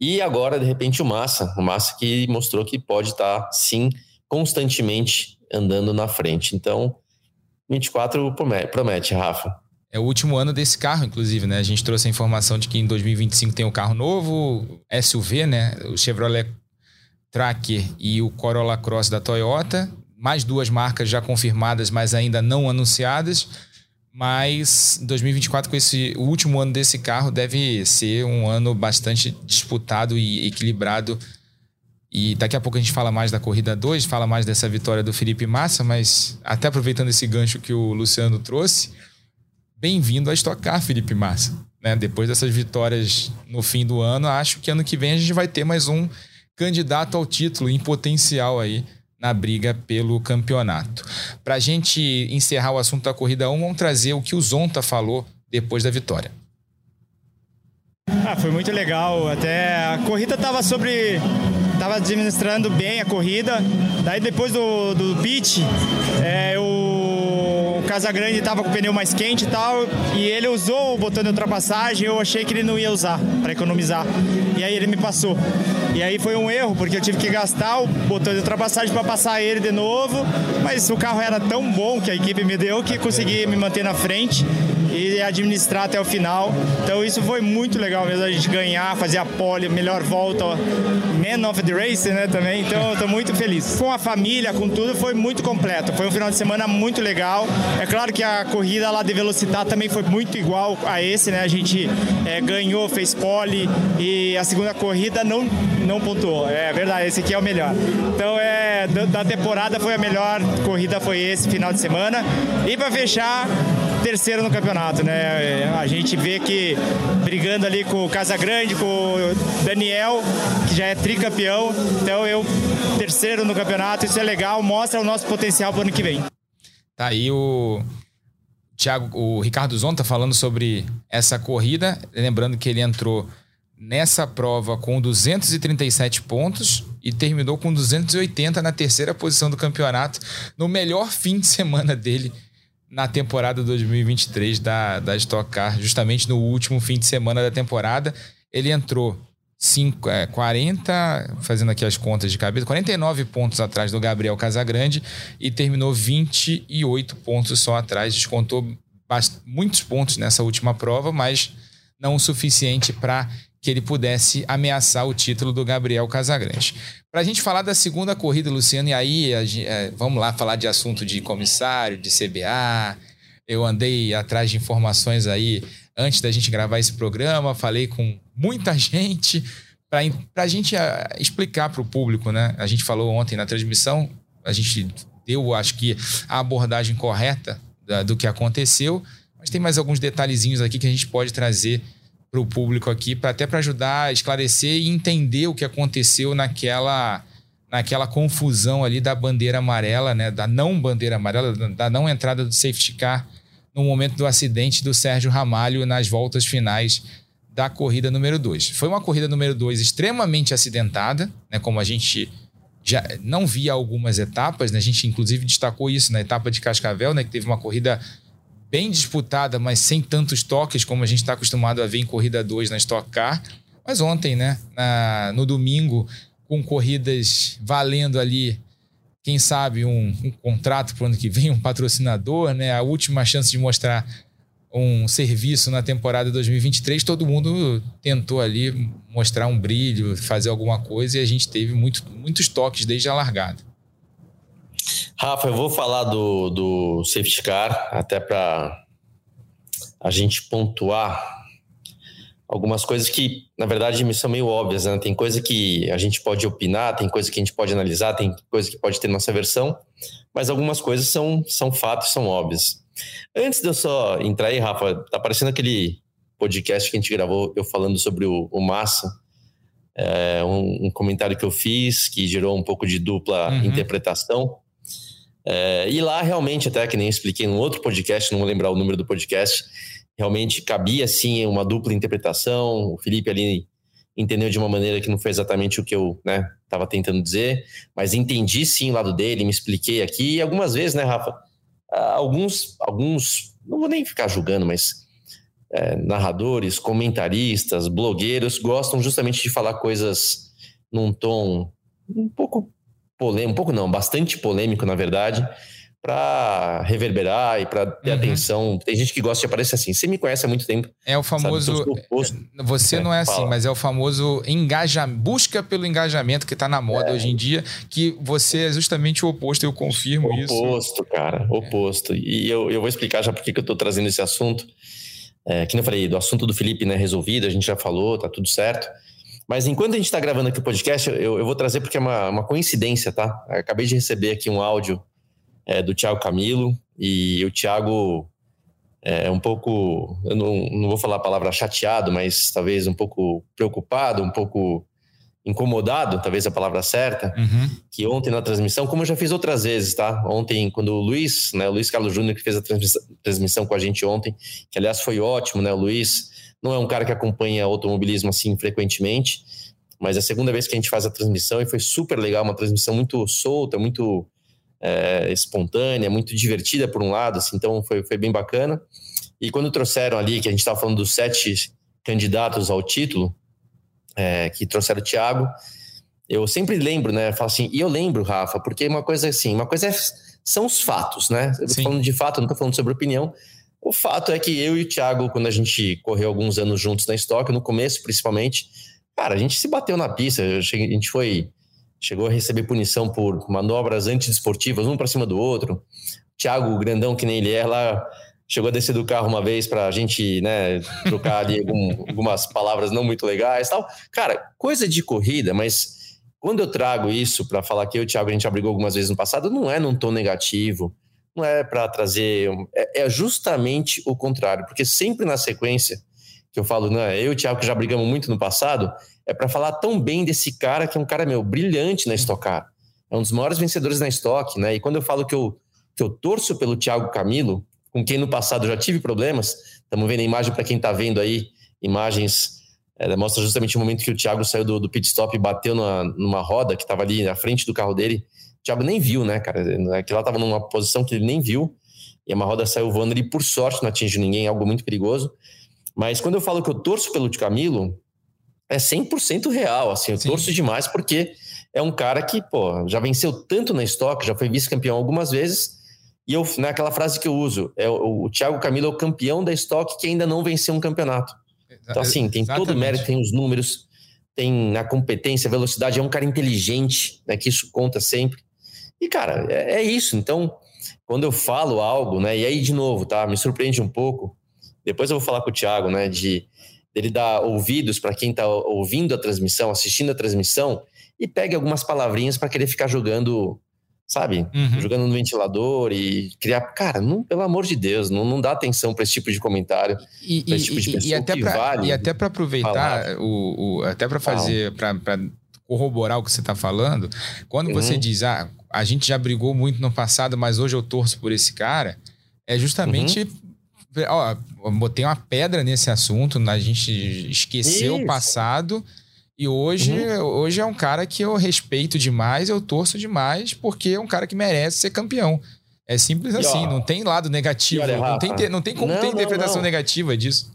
E agora, de repente, o Massa. O Massa que mostrou que pode estar, tá, sim, constantemente andando na frente. Então, 24 promete, Rafa. É o último ano desse carro, inclusive, né? A gente trouxe a informação de que em 2025 tem um carro novo, SUV, né? O Chevrolet Tracker e o Corolla Cross da Toyota. Mais duas marcas já confirmadas, mas ainda não anunciadas. Mas 2024, com esse o último ano desse carro, deve ser um ano bastante disputado e equilibrado. E daqui a pouco a gente fala mais da corrida 2, fala mais dessa vitória do Felipe Massa, mas até aproveitando esse gancho que o Luciano trouxe, bem-vindo a estocar, Felipe Massa. Né? Depois dessas vitórias no fim do ano, acho que ano que vem a gente vai ter mais um candidato ao título em potencial aí na briga pelo campeonato. Para a gente encerrar o assunto da corrida 1, vamos trazer o que o Zonta falou depois da vitória. Ah, foi muito legal. Até a corrida estava sobre. Tava administrando bem a corrida. Daí depois do, do pit, é, o Casagrande estava com o pneu mais quente e tal. E ele usou o botão de ultrapassagem. Eu achei que ele não ia usar para economizar. E aí ele me passou. E aí foi um erro, porque eu tive que gastar o botão de ultrapassagem para passar ele de novo, mas o carro era tão bom que a equipe me deu que consegui me manter na frente administrar até o final. Então isso foi muito legal mesmo, a gente ganhar, fazer a pole, melhor volta, man of the race, né, também. Então estou muito feliz. Com a família, com tudo, foi muito completo. Foi um final de semana muito legal. É claro que a corrida lá de velocidade também foi muito igual a esse, né? A gente é, ganhou, fez pole e a segunda corrida não não pontuou. É verdade, esse aqui é o melhor. Então é da temporada foi a melhor corrida foi esse final de semana. E para fechar, terceiro no campeonato, né? A gente vê que brigando ali com o Casagrande, com o Daniel, que já é tricampeão. Então eu terceiro no campeonato, isso é legal, mostra o nosso potencial para o ano que vem. Tá aí o Thiago, o Ricardo Zonta falando sobre essa corrida, lembrando que ele entrou nessa prova com 237 pontos e terminou com 280 na terceira posição do campeonato, no melhor fim de semana dele na temporada 2023 da, da Stock Car, justamente no último fim de semana da temporada. Ele entrou 5, é, 40, fazendo aqui as contas de cabeça, 49 pontos atrás do Gabriel Casagrande e terminou 28 pontos só atrás. Descontou muitos pontos nessa última prova, mas não o suficiente para que ele pudesse ameaçar o título do Gabriel Casagrande. Para a gente falar da segunda corrida, Luciano, e aí é, vamos lá falar de assunto de comissário, de CBA. Eu andei atrás de informações aí antes da gente gravar esse programa, falei com muita gente para a gente ah, explicar para o público, né? A gente falou ontem na transmissão, a gente deu, acho que, a abordagem correta da, do que aconteceu, mas tem mais alguns detalhezinhos aqui que a gente pode trazer para o público aqui, pra, até para ajudar a esclarecer e entender o que aconteceu naquela naquela confusão ali da bandeira amarela, né, da não bandeira amarela, da não entrada do safety car no momento do acidente do Sérgio Ramalho nas voltas finais da corrida número 2. Foi uma corrida número 2 extremamente acidentada, né, como a gente já não via algumas etapas, né, a gente inclusive destacou isso na etapa de Cascavel, né, que teve uma corrida bem disputada, mas sem tantos toques como a gente está acostumado a ver em corrida 2 na Stock Car. Mas ontem, né, na, no domingo, com corridas valendo ali, quem sabe, um, um contrato para o ano que vem, um patrocinador, né, a última chance de mostrar um serviço na temporada 2023, todo mundo tentou ali mostrar um brilho, fazer alguma coisa e a gente teve muito, muitos toques desde a largada. Rafa, eu vou falar do, do safety car, até para a gente pontuar algumas coisas que, na verdade, me são meio óbvias. Né? Tem coisa que a gente pode opinar, tem coisa que a gente pode analisar, tem coisa que pode ter nossa versão, mas algumas coisas são, são fatos, são óbvias. Antes de eu só entrar aí, Rafa, tá aparecendo aquele podcast que a gente gravou, eu falando sobre o, o Massa, é, um, um, comentário que eu fiz que gerou um pouco de dupla uhum. interpretação. É, e lá realmente, até que nem expliquei num outro podcast, não vou lembrar o número do podcast, realmente cabia sim uma dupla interpretação. O Felipe ali entendeu de uma maneira que não foi exatamente o que eu estava né, tentando dizer, mas entendi sim o lado dele, me expliquei aqui. E algumas vezes, né, Rafa? Alguns, alguns não vou nem ficar julgando, mas é, narradores, comentaristas, blogueiros gostam justamente de falar coisas num tom um pouco polêmico, um pouco não, bastante polêmico, na verdade, para reverberar e para ter uhum. atenção. Tem gente que gosta de aparecer assim. Você me conhece há muito tempo. É o famoso. É, você é, não é assim, fala. mas é o famoso engajamento, busca pelo engajamento que está na moda é. hoje em dia, que você é justamente o oposto, eu confirmo oposto, isso. Oposto, cara, oposto. E eu, eu vou explicar já por que eu estou trazendo esse assunto. É, que eu falei, do assunto do Felipe né, resolvido, a gente já falou, tá tudo certo. Mas enquanto a gente está gravando aqui o podcast, eu, eu, vou trazer porque é uma, uma coincidência, tá? Eu acabei de receber aqui um áudio é, do Thiago Camilo e o Thiago é um pouco, eu não, não vou falar a palavra chateado, mas talvez um pouco preocupado, um pouco incomodado, talvez a palavra certa, uhum. que ontem na transmissão, como eu já fiz outras vezes, tá? Ontem, quando o Luiz, né, o Luiz Carlos Júnior, que fez a transmissão, transmissão com a gente ontem, que aliás foi ótimo, né? O Luiz não é um cara que acompanha automobilismo assim frequentemente, mas é a segunda vez que a gente faz a transmissão e foi super legal, uma transmissão muito solta, muito é, espontânea, muito divertida por um lado, assim, então foi, foi bem bacana. E quando trouxeram ali, que a gente estava falando dos sete candidatos ao título, é, que trouxeram o Thiago, eu sempre lembro, né? Falo assim, e eu lembro, Rafa, porque uma coisa assim, uma coisa é, são os fatos, né? Eu tô falando de fato, não tô falando sobre opinião. O fato é que eu e o Thiago, quando a gente correu alguns anos juntos na Stock, no começo principalmente, cara, a gente se bateu na pista, a gente foi chegou a receber punição por manobras antidesportivas, um para cima do outro. Thiago, grandão que nem ele é, lá chegou a descer do carro uma vez para a gente, né, trocar ali algum, algumas palavras não muito legais, tal. Cara, coisa de corrida, mas quando eu trago isso para falar que eu e o Thiago a gente abrigou algumas vezes no passado, não é num tom negativo, não é para trazer. É, é, justamente o contrário, porque sempre na sequência que eu falo, não, eu e o Thiago que já brigamos muito no passado, é para falar tão bem desse cara que é um cara, meu, brilhante na Stock Car. É um dos maiores vencedores na Stock, né? E quando eu falo que eu, que eu torço pelo Thiago Camilo, com quem no passado já tive problemas, estamos vendo a imagem para quem está vendo aí, imagens. É, mostra justamente o momento que o Thiago saiu do, do pit stop e bateu numa roda que estava ali na frente do carro dele. O Thiago nem viu, né, cara? Aquilo lá estava numa posição que ele nem viu. E uma roda saiu voando e, por sorte, não atingiu ninguém, algo muito perigoso. Mas quando eu falo que eu torço pelo Camilo, é 100% real, assim, eu Sim. torço demais porque é um cara que, pô, já venceu tanto na estoque, já foi vice-campeão algumas vezes, e eu, naquela frase que eu uso, é o, o Thiago Camilo é o campeão da estoque que ainda não venceu um campeonato. Então, assim, tem Exatamente. todo o mérito, tem os números, tem a competência, a velocidade, é um cara inteligente, né, que isso conta sempre. E, cara, é, é isso. Então, quando eu falo algo, né, e aí, de novo, tá, me surpreende um pouco, depois eu vou falar com o Thiago, né, de dele dar ouvidos para quem está ouvindo a transmissão, assistindo a transmissão, e pegue algumas palavrinhas para querer ficar jogando, sabe? Uhum. Jogando no ventilador e criar. Cara, não, pelo amor de Deus, não, não dá atenção para esse tipo de comentário. E, e, tipo de e até pra, vale para aproveitar, o, o, até para fazer, para corroborar o que você está falando, quando uhum. você diz, ah, a gente já brigou muito no passado, mas hoje eu torço por esse cara, é justamente. Uhum. Ó, botei uma pedra nesse assunto, a gente esqueceu Isso. o passado e hoje, uhum. hoje é um cara que eu respeito demais, eu torço demais, porque é um cara que merece ser campeão. É simples e, assim, ó, não tem lado negativo, olha, não, tem, não tem como não, ter interpretação não. negativa disso.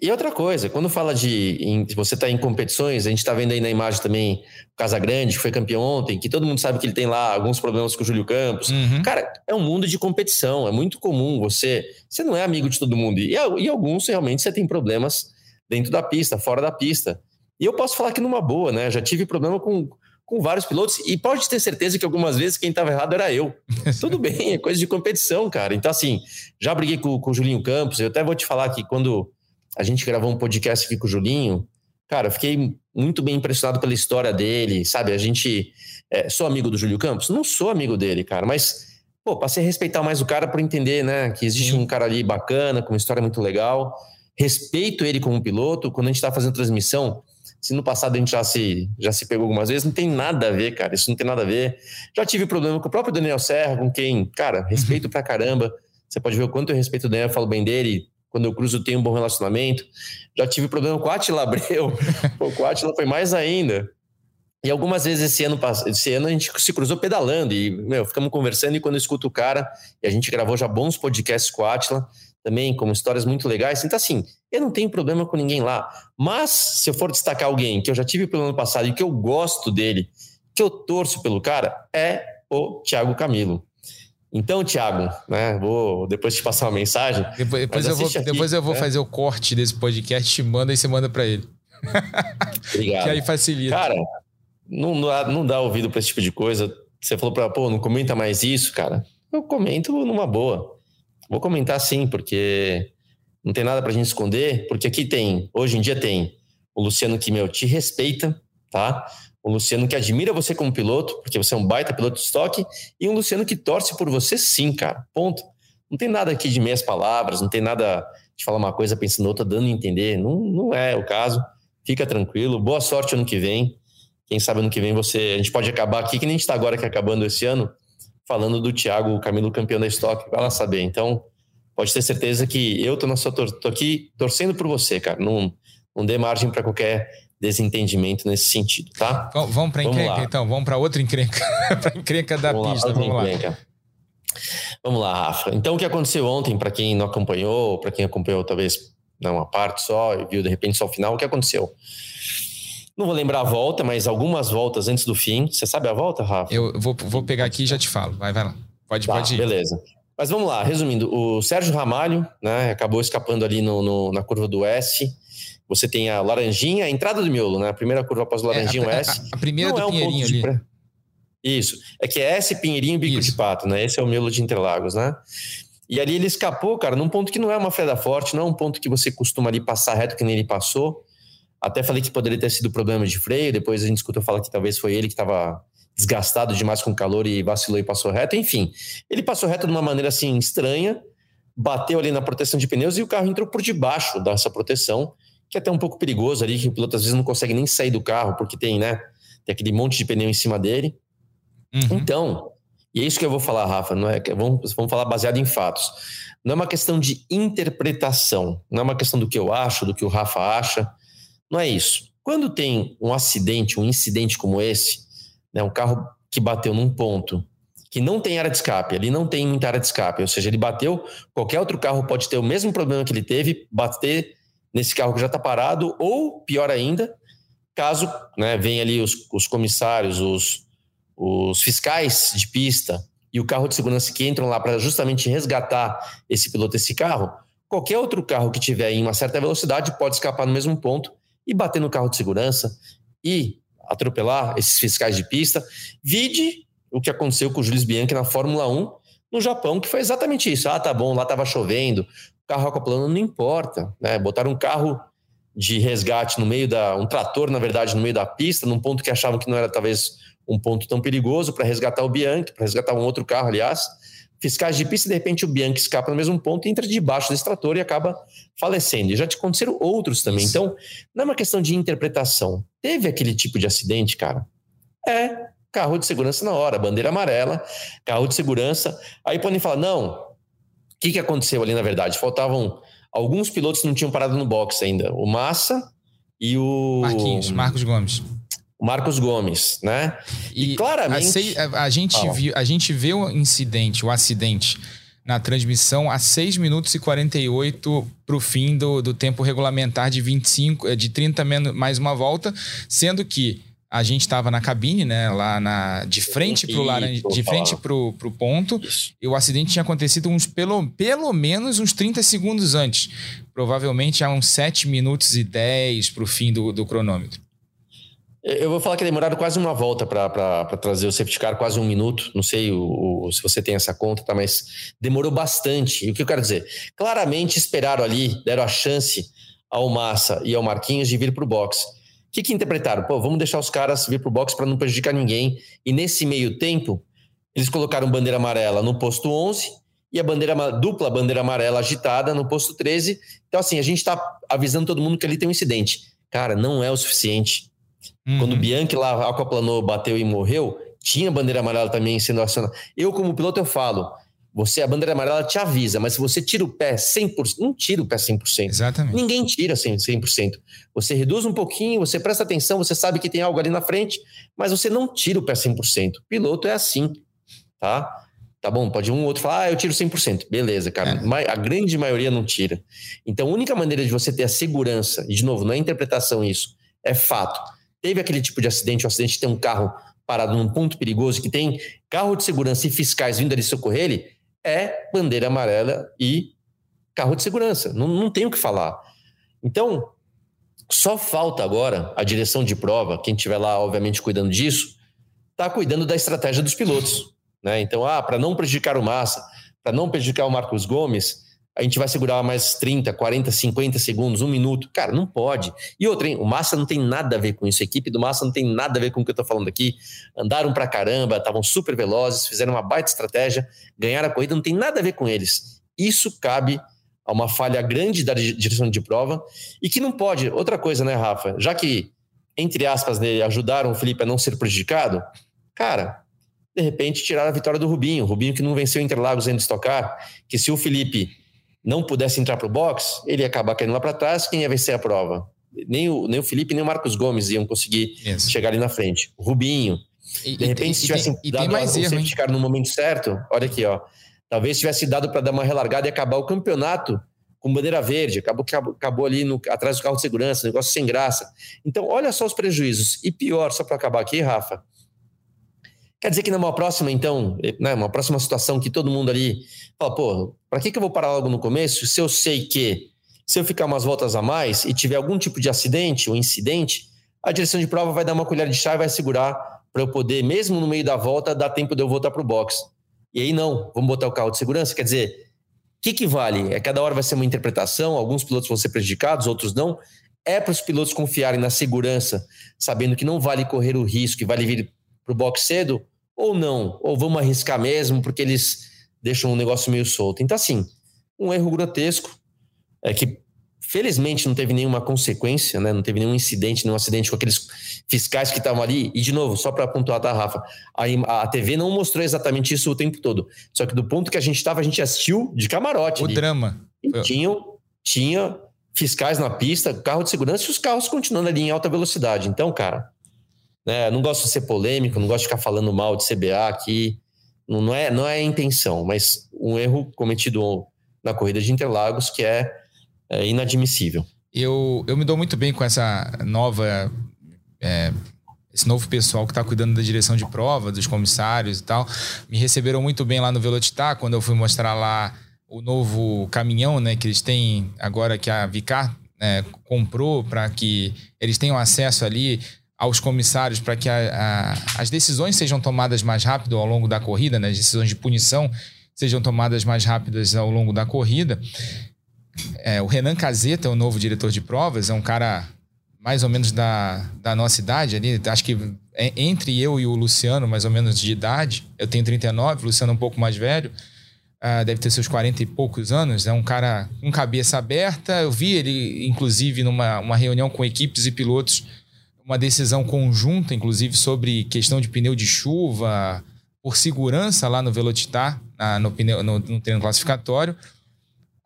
E outra coisa, quando fala de em, você está em competições, a gente está vendo aí na imagem também o Casagrande, que foi campeão ontem, que todo mundo sabe que ele tem lá alguns problemas com o Júlio Campos. Uhum. Cara, é um mundo de competição, é muito comum você. Você não é amigo de todo mundo. E, e alguns realmente você tem problemas dentro da pista, fora da pista. E eu posso falar que numa boa, né? Já tive problema com, com vários pilotos e pode ter certeza que algumas vezes quem estava errado era eu. Tudo bem, é coisa de competição, cara. Então, assim, já briguei com, com o Julinho Campos. Eu até vou te falar que quando a gente gravou um podcast aqui com o Julinho, cara, fiquei muito bem impressionado pela história dele, sabe? A gente. É, sou amigo do Júlio Campos? Não sou amigo dele, cara, mas. Pô, passei a respeitar mais o cara por entender, né? Que existe Sim. um cara ali bacana, com uma história muito legal. Respeito ele como piloto. Quando a gente está fazendo transmissão, se no passado a gente já se, já se pegou algumas vezes, não tem nada a ver, cara. Isso não tem nada a ver. Já tive problema com o próprio Daniel Serra, com quem, cara, respeito pra caramba. Você pode ver o quanto eu respeito o Daniel, falo bem dele. Quando eu cruzo, tenho um bom relacionamento. Já tive problema com o Atila Abreu. Com o Atila foi mais ainda. E algumas vezes esse ano, esse ano a gente se cruzou pedalando e, meu, ficamos conversando e quando eu escuto o cara, e a gente gravou já bons podcasts com o Atila, também, com histórias muito legais. Então, assim, eu não tenho problema com ninguém lá. Mas, se eu for destacar alguém que eu já tive pelo ano passado e que eu gosto dele, que eu torço pelo cara, é o Thiago Camilo. Então, Thiago, né, vou depois te passar uma mensagem. Depois, depois eu vou, aqui, depois eu vou né? fazer o corte desse podcast, te manda e você manda para ele. Obrigado. que aí facilita. Cara, não dá, não dá ouvido para esse tipo de coisa. Você falou para, pô, não comenta mais isso, cara. Eu comento numa boa. Vou comentar sim, porque não tem nada para a gente esconder, porque aqui tem, hoje em dia tem o Luciano que, meu, te respeita, tá? O Luciano que admira você como piloto, porque você é um baita piloto de estoque, e um Luciano que torce por você sim, cara. Ponto. Não tem nada aqui de meias palavras, não tem nada de falar uma coisa pensando outra, dando a entender. Não, não é o caso. Fica tranquilo. Boa sorte ano que vem. Quem sabe ano que vem você. A gente pode acabar aqui, que nem a gente está agora que acabando esse ano falando do Thiago Camilo campeão da estoque, vai lá saber. Então, pode ter certeza que eu tô, na sua tô aqui torcendo por você, cara. Não, não dê margem para qualquer desentendimento nesse sentido, tá? Vamos, para encrenca, então. Vamos para outra encrenca. para encrenca da vamos pista. Lá, vamos encrenca. lá. Vamos lá, Rafa. Então, o que aconteceu ontem, para quem não acompanhou, para quem acompanhou talvez não uma parte só e viu de repente só o final, o que aconteceu? Não vou lembrar a volta, mas algumas voltas antes do fim. Você sabe a volta, Rafa? Eu vou, vou pegar aqui e já te falo. Vai, vai lá. Pode, tá, pode ir. Beleza. Mas vamos lá, resumindo, o Sérgio Ramalho, né, acabou escapando ali no, no, na curva do S. Você tem a laranjinha, a entrada do miolo, né? A primeira curva após o laranjinha, é, a, S. A, a primeira Não do é um Pinheirinho ali. Pré... Isso. É que é S, Pinheirinho e Bico Isso. de Pato, né? Esse é o miolo de Interlagos, né? E ali ele escapou, cara, num ponto que não é uma freada forte, não é um ponto que você costuma ali passar reto que nem ele passou. Até falei que poderia ter sido problema de freio, depois a gente escutou falar que talvez foi ele que estava desgastado demais com o calor e vacilou e passou reto. Enfim, ele passou reto de uma maneira assim estranha, bateu ali na proteção de pneus e o carro entrou por debaixo dessa proteção, que é até um pouco perigoso ali, que o piloto às vezes não consegue nem sair do carro porque tem, né, tem aquele monte de pneu em cima dele. Uhum. Então, e é isso que eu vou falar, Rafa, não é, vamos, vamos falar baseado em fatos. Não é uma questão de interpretação, não é uma questão do que eu acho, do que o Rafa acha, não é isso. Quando tem um acidente, um incidente como esse, né, um carro que bateu num ponto que não tem área de escape, ali não tem muita área de escape, ou seja, ele bateu, qualquer outro carro pode ter o mesmo problema que ele teve, bater nesse carro que já está parado, ou pior ainda, Caso né, venha ali os, os comissários, os, os fiscais de pista e o carro de segurança que entram lá para justamente resgatar esse piloto, esse carro, qualquer outro carro que tiver em uma certa velocidade pode escapar no mesmo ponto e bater no carro de segurança e atropelar esses fiscais de pista. Vide o que aconteceu com o Jules Bianchi na Fórmula 1 no Japão, que foi exatamente isso. Ah, tá bom, lá estava chovendo, carro acoplando, não importa. Né? Botaram um carro de resgate no meio da. um trator, na verdade, no meio da pista, num ponto que achavam que não era talvez um ponto tão perigoso para resgatar o Bianchi, para resgatar um outro carro, aliás. Fiscais de pista, de repente o Bianchi escapa no mesmo ponto, entra debaixo desse trator e acaba falecendo. E já te aconteceram outros também. Então, não é uma questão de interpretação. Teve aquele tipo de acidente, cara? É, carro de segurança na hora, bandeira amarela, carro de segurança. Aí podem falar, não, que, que aconteceu ali na verdade? Faltavam alguns pilotos que não tinham parado no box ainda. O Massa e o. Marquinhos, Marcos Gomes. O Marcos Gomes, né? E, e claramente. A, a gente viu, a gente vê o incidente, o acidente na transmissão a 6 minutos e 48 para o fim do, do tempo regulamentar de 25, de 30 menos mais uma volta, sendo que a gente estava na cabine, né, lá na de frente para o laranja, de frente pro, pro ponto. Isso. E o acidente tinha acontecido uns pelo, pelo menos uns 30 segundos antes. Provavelmente há uns 7 minutos e 10 para o fim do, do cronômetro. Eu vou falar que demoraram quase uma volta para trazer o safety car, quase um minuto. Não sei o, o, se você tem essa conta, tá? Mas demorou bastante. E o que eu quero dizer? Claramente esperaram ali, deram a chance ao Massa e ao Marquinhos de vir para o box que, que interpretaram? Pô, vamos deixar os caras vir pro box para não prejudicar ninguém. E nesse meio tempo, eles colocaram bandeira amarela no posto 11 e a bandeira dupla bandeira amarela agitada no posto 13. Então, assim, a gente está avisando todo mundo que ali tem um incidente. Cara, não é o suficiente. Uhum. Quando o Bianchi lá aquaplanou, bateu e morreu, tinha bandeira amarela também sendo acionada. Eu, como piloto, eu falo você, a bandeira amarela te avisa, mas se você tira o pé 100%, não tira o pé 100%. Exatamente. Ninguém tira 100%. Você reduz um pouquinho, você presta atenção, você sabe que tem algo ali na frente, mas você não tira o pé 100%. O piloto é assim, tá? Tá bom, pode um ou outro falar, ah, eu tiro 100%. Beleza, cara. É. A grande maioria não tira. Então, a única maneira de você ter a segurança, e de novo, não é interpretação isso, é fato. Teve aquele tipo de acidente, o um acidente tem um carro parado num ponto perigoso, que tem carro de segurança e fiscais vindo ali socorrer ele, é bandeira amarela e carro de segurança. Não, não tem o que falar. Então, só falta agora a direção de prova, quem estiver lá, obviamente, cuidando disso, está cuidando da estratégia dos pilotos. Né? Então, ah, para não prejudicar o Massa, para não prejudicar o Marcos Gomes, a gente vai segurar mais 30, 40, 50 segundos, um minuto. Cara, não pode. E outra, hein? o Massa não tem nada a ver com isso. A equipe do Massa não tem nada a ver com o que eu tô falando aqui. Andaram pra caramba, estavam super velozes, fizeram uma baita estratégia, ganharam a corrida, não tem nada a ver com eles. Isso cabe a uma falha grande da direção de prova e que não pode. Outra coisa, né, Rafa? Já que, entre aspas, né, ajudaram o Felipe a não ser prejudicado, cara, de repente tiraram a vitória do Rubinho. Rubinho que não venceu Interlagos ainda estocar, que se o Felipe não pudesse entrar para o box, ele ia acabar caindo lá para trás, quem ia vencer a prova? Nem o, nem o Felipe, nem o Marcos Gomes iam conseguir Isso. chegar ali na frente. O Rubinho. E, de repente, e, se tivessem e, dado mais erro, ficar no momento certo, olha aqui, ó. Talvez tivesse dado para dar uma relargada e acabar o campeonato com bandeira verde, acabou, acabou, acabou ali no, atrás do carro de segurança, negócio sem graça. Então, olha só os prejuízos. E pior, só para acabar aqui, Rafa, Quer dizer que numa próxima, então, né, uma próxima situação que todo mundo ali fala, pô, para que, que eu vou parar logo no começo se eu sei que se eu ficar umas voltas a mais e tiver algum tipo de acidente ou incidente, a direção de prova vai dar uma colher de chá e vai segurar para eu poder, mesmo no meio da volta, dar tempo de eu voltar para o box. E aí não, vamos botar o carro de segurança, quer dizer, o que, que vale? É cada hora vai ser uma interpretação, alguns pilotos vão ser prejudicados, outros não. É para os pilotos confiarem na segurança, sabendo que não vale correr o risco e vale vir para o box cedo ou não? Ou vamos arriscar mesmo porque eles deixam o negócio meio solto? Então, assim, um erro grotesco é que felizmente não teve nenhuma consequência, né? não teve nenhum incidente, nenhum acidente com aqueles fiscais que estavam ali. E, de novo, só para pontuar, tá, Rafa? A, a TV não mostrou exatamente isso o tempo todo. Só que do ponto que a gente estava, a gente assistiu de camarote. O ali. drama. E tinha, tinha fiscais na pista, carro de segurança e os carros continuando ali em alta velocidade. Então, cara, né? Não gosto de ser polêmico, não gosto de ficar falando mal de CBA aqui. Não, não, é, não é a intenção, mas um erro cometido na corrida de Interlagos que é, é inadmissível. Eu, eu me dou muito bem com essa nova é, esse novo pessoal que está cuidando da direção de prova, dos comissários e tal, me receberam muito bem lá no Velocitar, quando eu fui mostrar lá o novo caminhão, né, que eles têm agora que a Vicar é, comprou para que eles tenham acesso ali aos comissários para que a, a, as decisões sejam tomadas mais rápido ao longo da corrida, né, as decisões de punição sejam tomadas mais rápidas ao longo da corrida. É, o Renan Caseta é o novo diretor de provas, é um cara mais ou menos da, da nossa idade ali, acho que é, entre eu e o Luciano, mais ou menos de idade, eu tenho 39, o Luciano é um pouco mais velho, uh, deve ter seus 40 e poucos anos, é um cara com cabeça aberta, eu vi ele, inclusive, numa uma reunião com equipes e pilotos, uma decisão conjunta, inclusive, sobre questão de pneu de chuva, por segurança lá no Velocitar, no, pneu, no, no treino classificatório.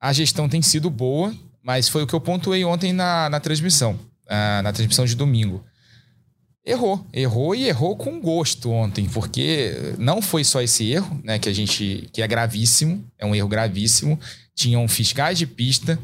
A gestão tem sido boa, mas foi o que eu pontuei ontem na, na transmissão uh, na transmissão de domingo. Errou, errou e errou com gosto ontem, porque não foi só esse erro, né, que a gente que é gravíssimo, é um erro gravíssimo. Tinham fiscais de pista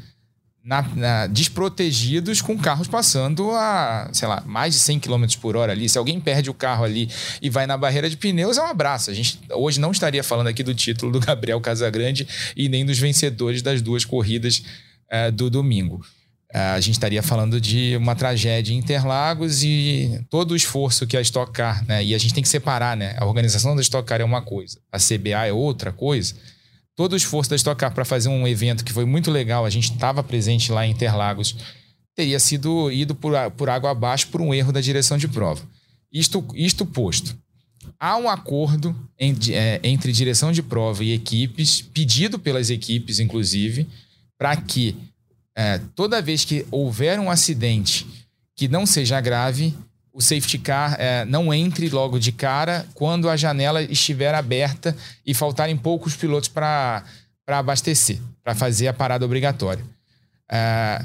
na, na, desprotegidos com carros passando a, sei lá, mais de 100 km por hora ali. Se alguém perde o carro ali e vai na barreira de pneus, é um abraço. A gente hoje não estaria falando aqui do título do Gabriel Casagrande e nem dos vencedores das duas corridas uh, do domingo. É, a gente estaria falando de uma tragédia em Interlagos e todo o esforço que a Stock Car, né? E a gente tem que separar, né? A organização da Stock Car é uma coisa, a CBA é outra coisa. Todo o esforço da Stock Car para fazer um evento que foi muito legal, a gente estava presente lá em Interlagos, teria sido ido por, por água abaixo por um erro da direção de prova. Isto, isto posto. Há um acordo entre, é, entre direção de prova e equipes, pedido pelas equipes, inclusive, para que é, toda vez que houver um acidente que não seja grave, o safety car é, não entre logo de cara quando a janela estiver aberta e faltarem poucos pilotos para abastecer, para fazer a parada obrigatória. É,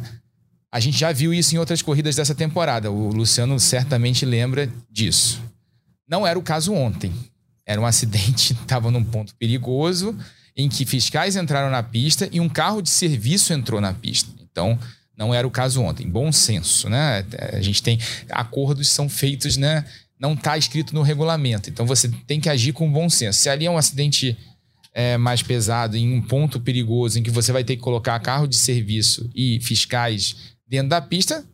a gente já viu isso em outras corridas dessa temporada. O Luciano certamente lembra disso. Não era o caso ontem. Era um acidente, estava num ponto perigoso, em que fiscais entraram na pista e um carro de serviço entrou na pista. Então, não era o caso ontem. Bom senso, né? A gente tem acordos são feitos, né? Não está escrito no regulamento. Então você tem que agir com bom senso. Se ali é um acidente é, mais pesado, em um ponto perigoso, em que você vai ter que colocar carro de serviço e fiscais dentro da pista,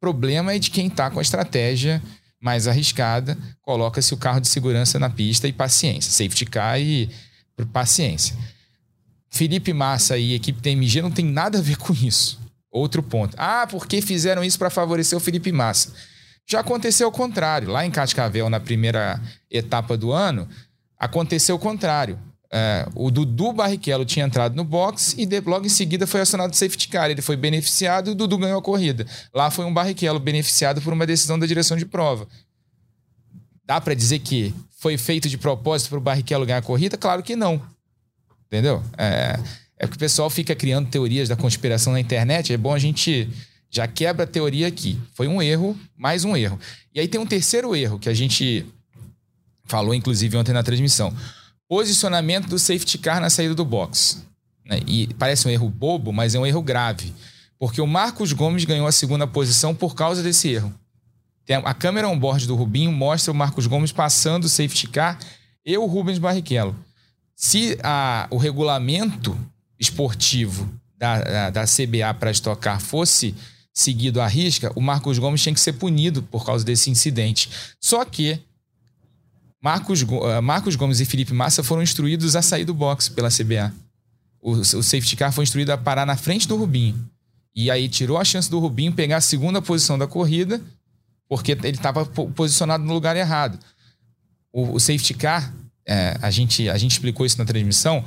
problema é de quem está com a estratégia mais arriscada, coloca-se o carro de segurança na pista e paciência, safety car e paciência. Felipe Massa e equipe TMG não tem nada a ver com isso. Outro ponto. Ah, porque fizeram isso para favorecer o Felipe Massa? Já aconteceu o contrário. Lá em Cascavel, na primeira etapa do ano, aconteceu o contrário. É, o Dudu Barrichello tinha entrado no box e de, logo em seguida foi acionado o safety car. Ele foi beneficiado e o Dudu ganhou a corrida. Lá foi um Barrichello beneficiado por uma decisão da direção de prova. Dá para dizer que foi feito de propósito para o Barrichello ganhar a corrida? Claro que não. Entendeu? É, é que o pessoal fica criando teorias da conspiração na internet. É bom a gente já quebra a teoria aqui. Foi um erro, mais um erro. E aí tem um terceiro erro que a gente falou, inclusive, ontem na transmissão. Posicionamento do safety car na saída do box. Né? E parece um erro bobo, mas é um erro grave. Porque o Marcos Gomes ganhou a segunda posição por causa desse erro. A câmera on-board do Rubinho mostra o Marcos Gomes passando o safety car e o Rubens Barrichello. Se a, o regulamento esportivo da, da, da CBA para estocar fosse seguido à risca, o Marcos Gomes tinha que ser punido por causa desse incidente. Só que Marcos, uh, Marcos Gomes e Felipe Massa foram instruídos a sair do box pela CBA. O, o safety car foi instruído a parar na frente do Rubinho. E aí tirou a chance do Rubinho pegar a segunda posição da corrida, porque ele estava posicionado no lugar errado. O, o safety car é, a, gente, a gente explicou isso na transmissão,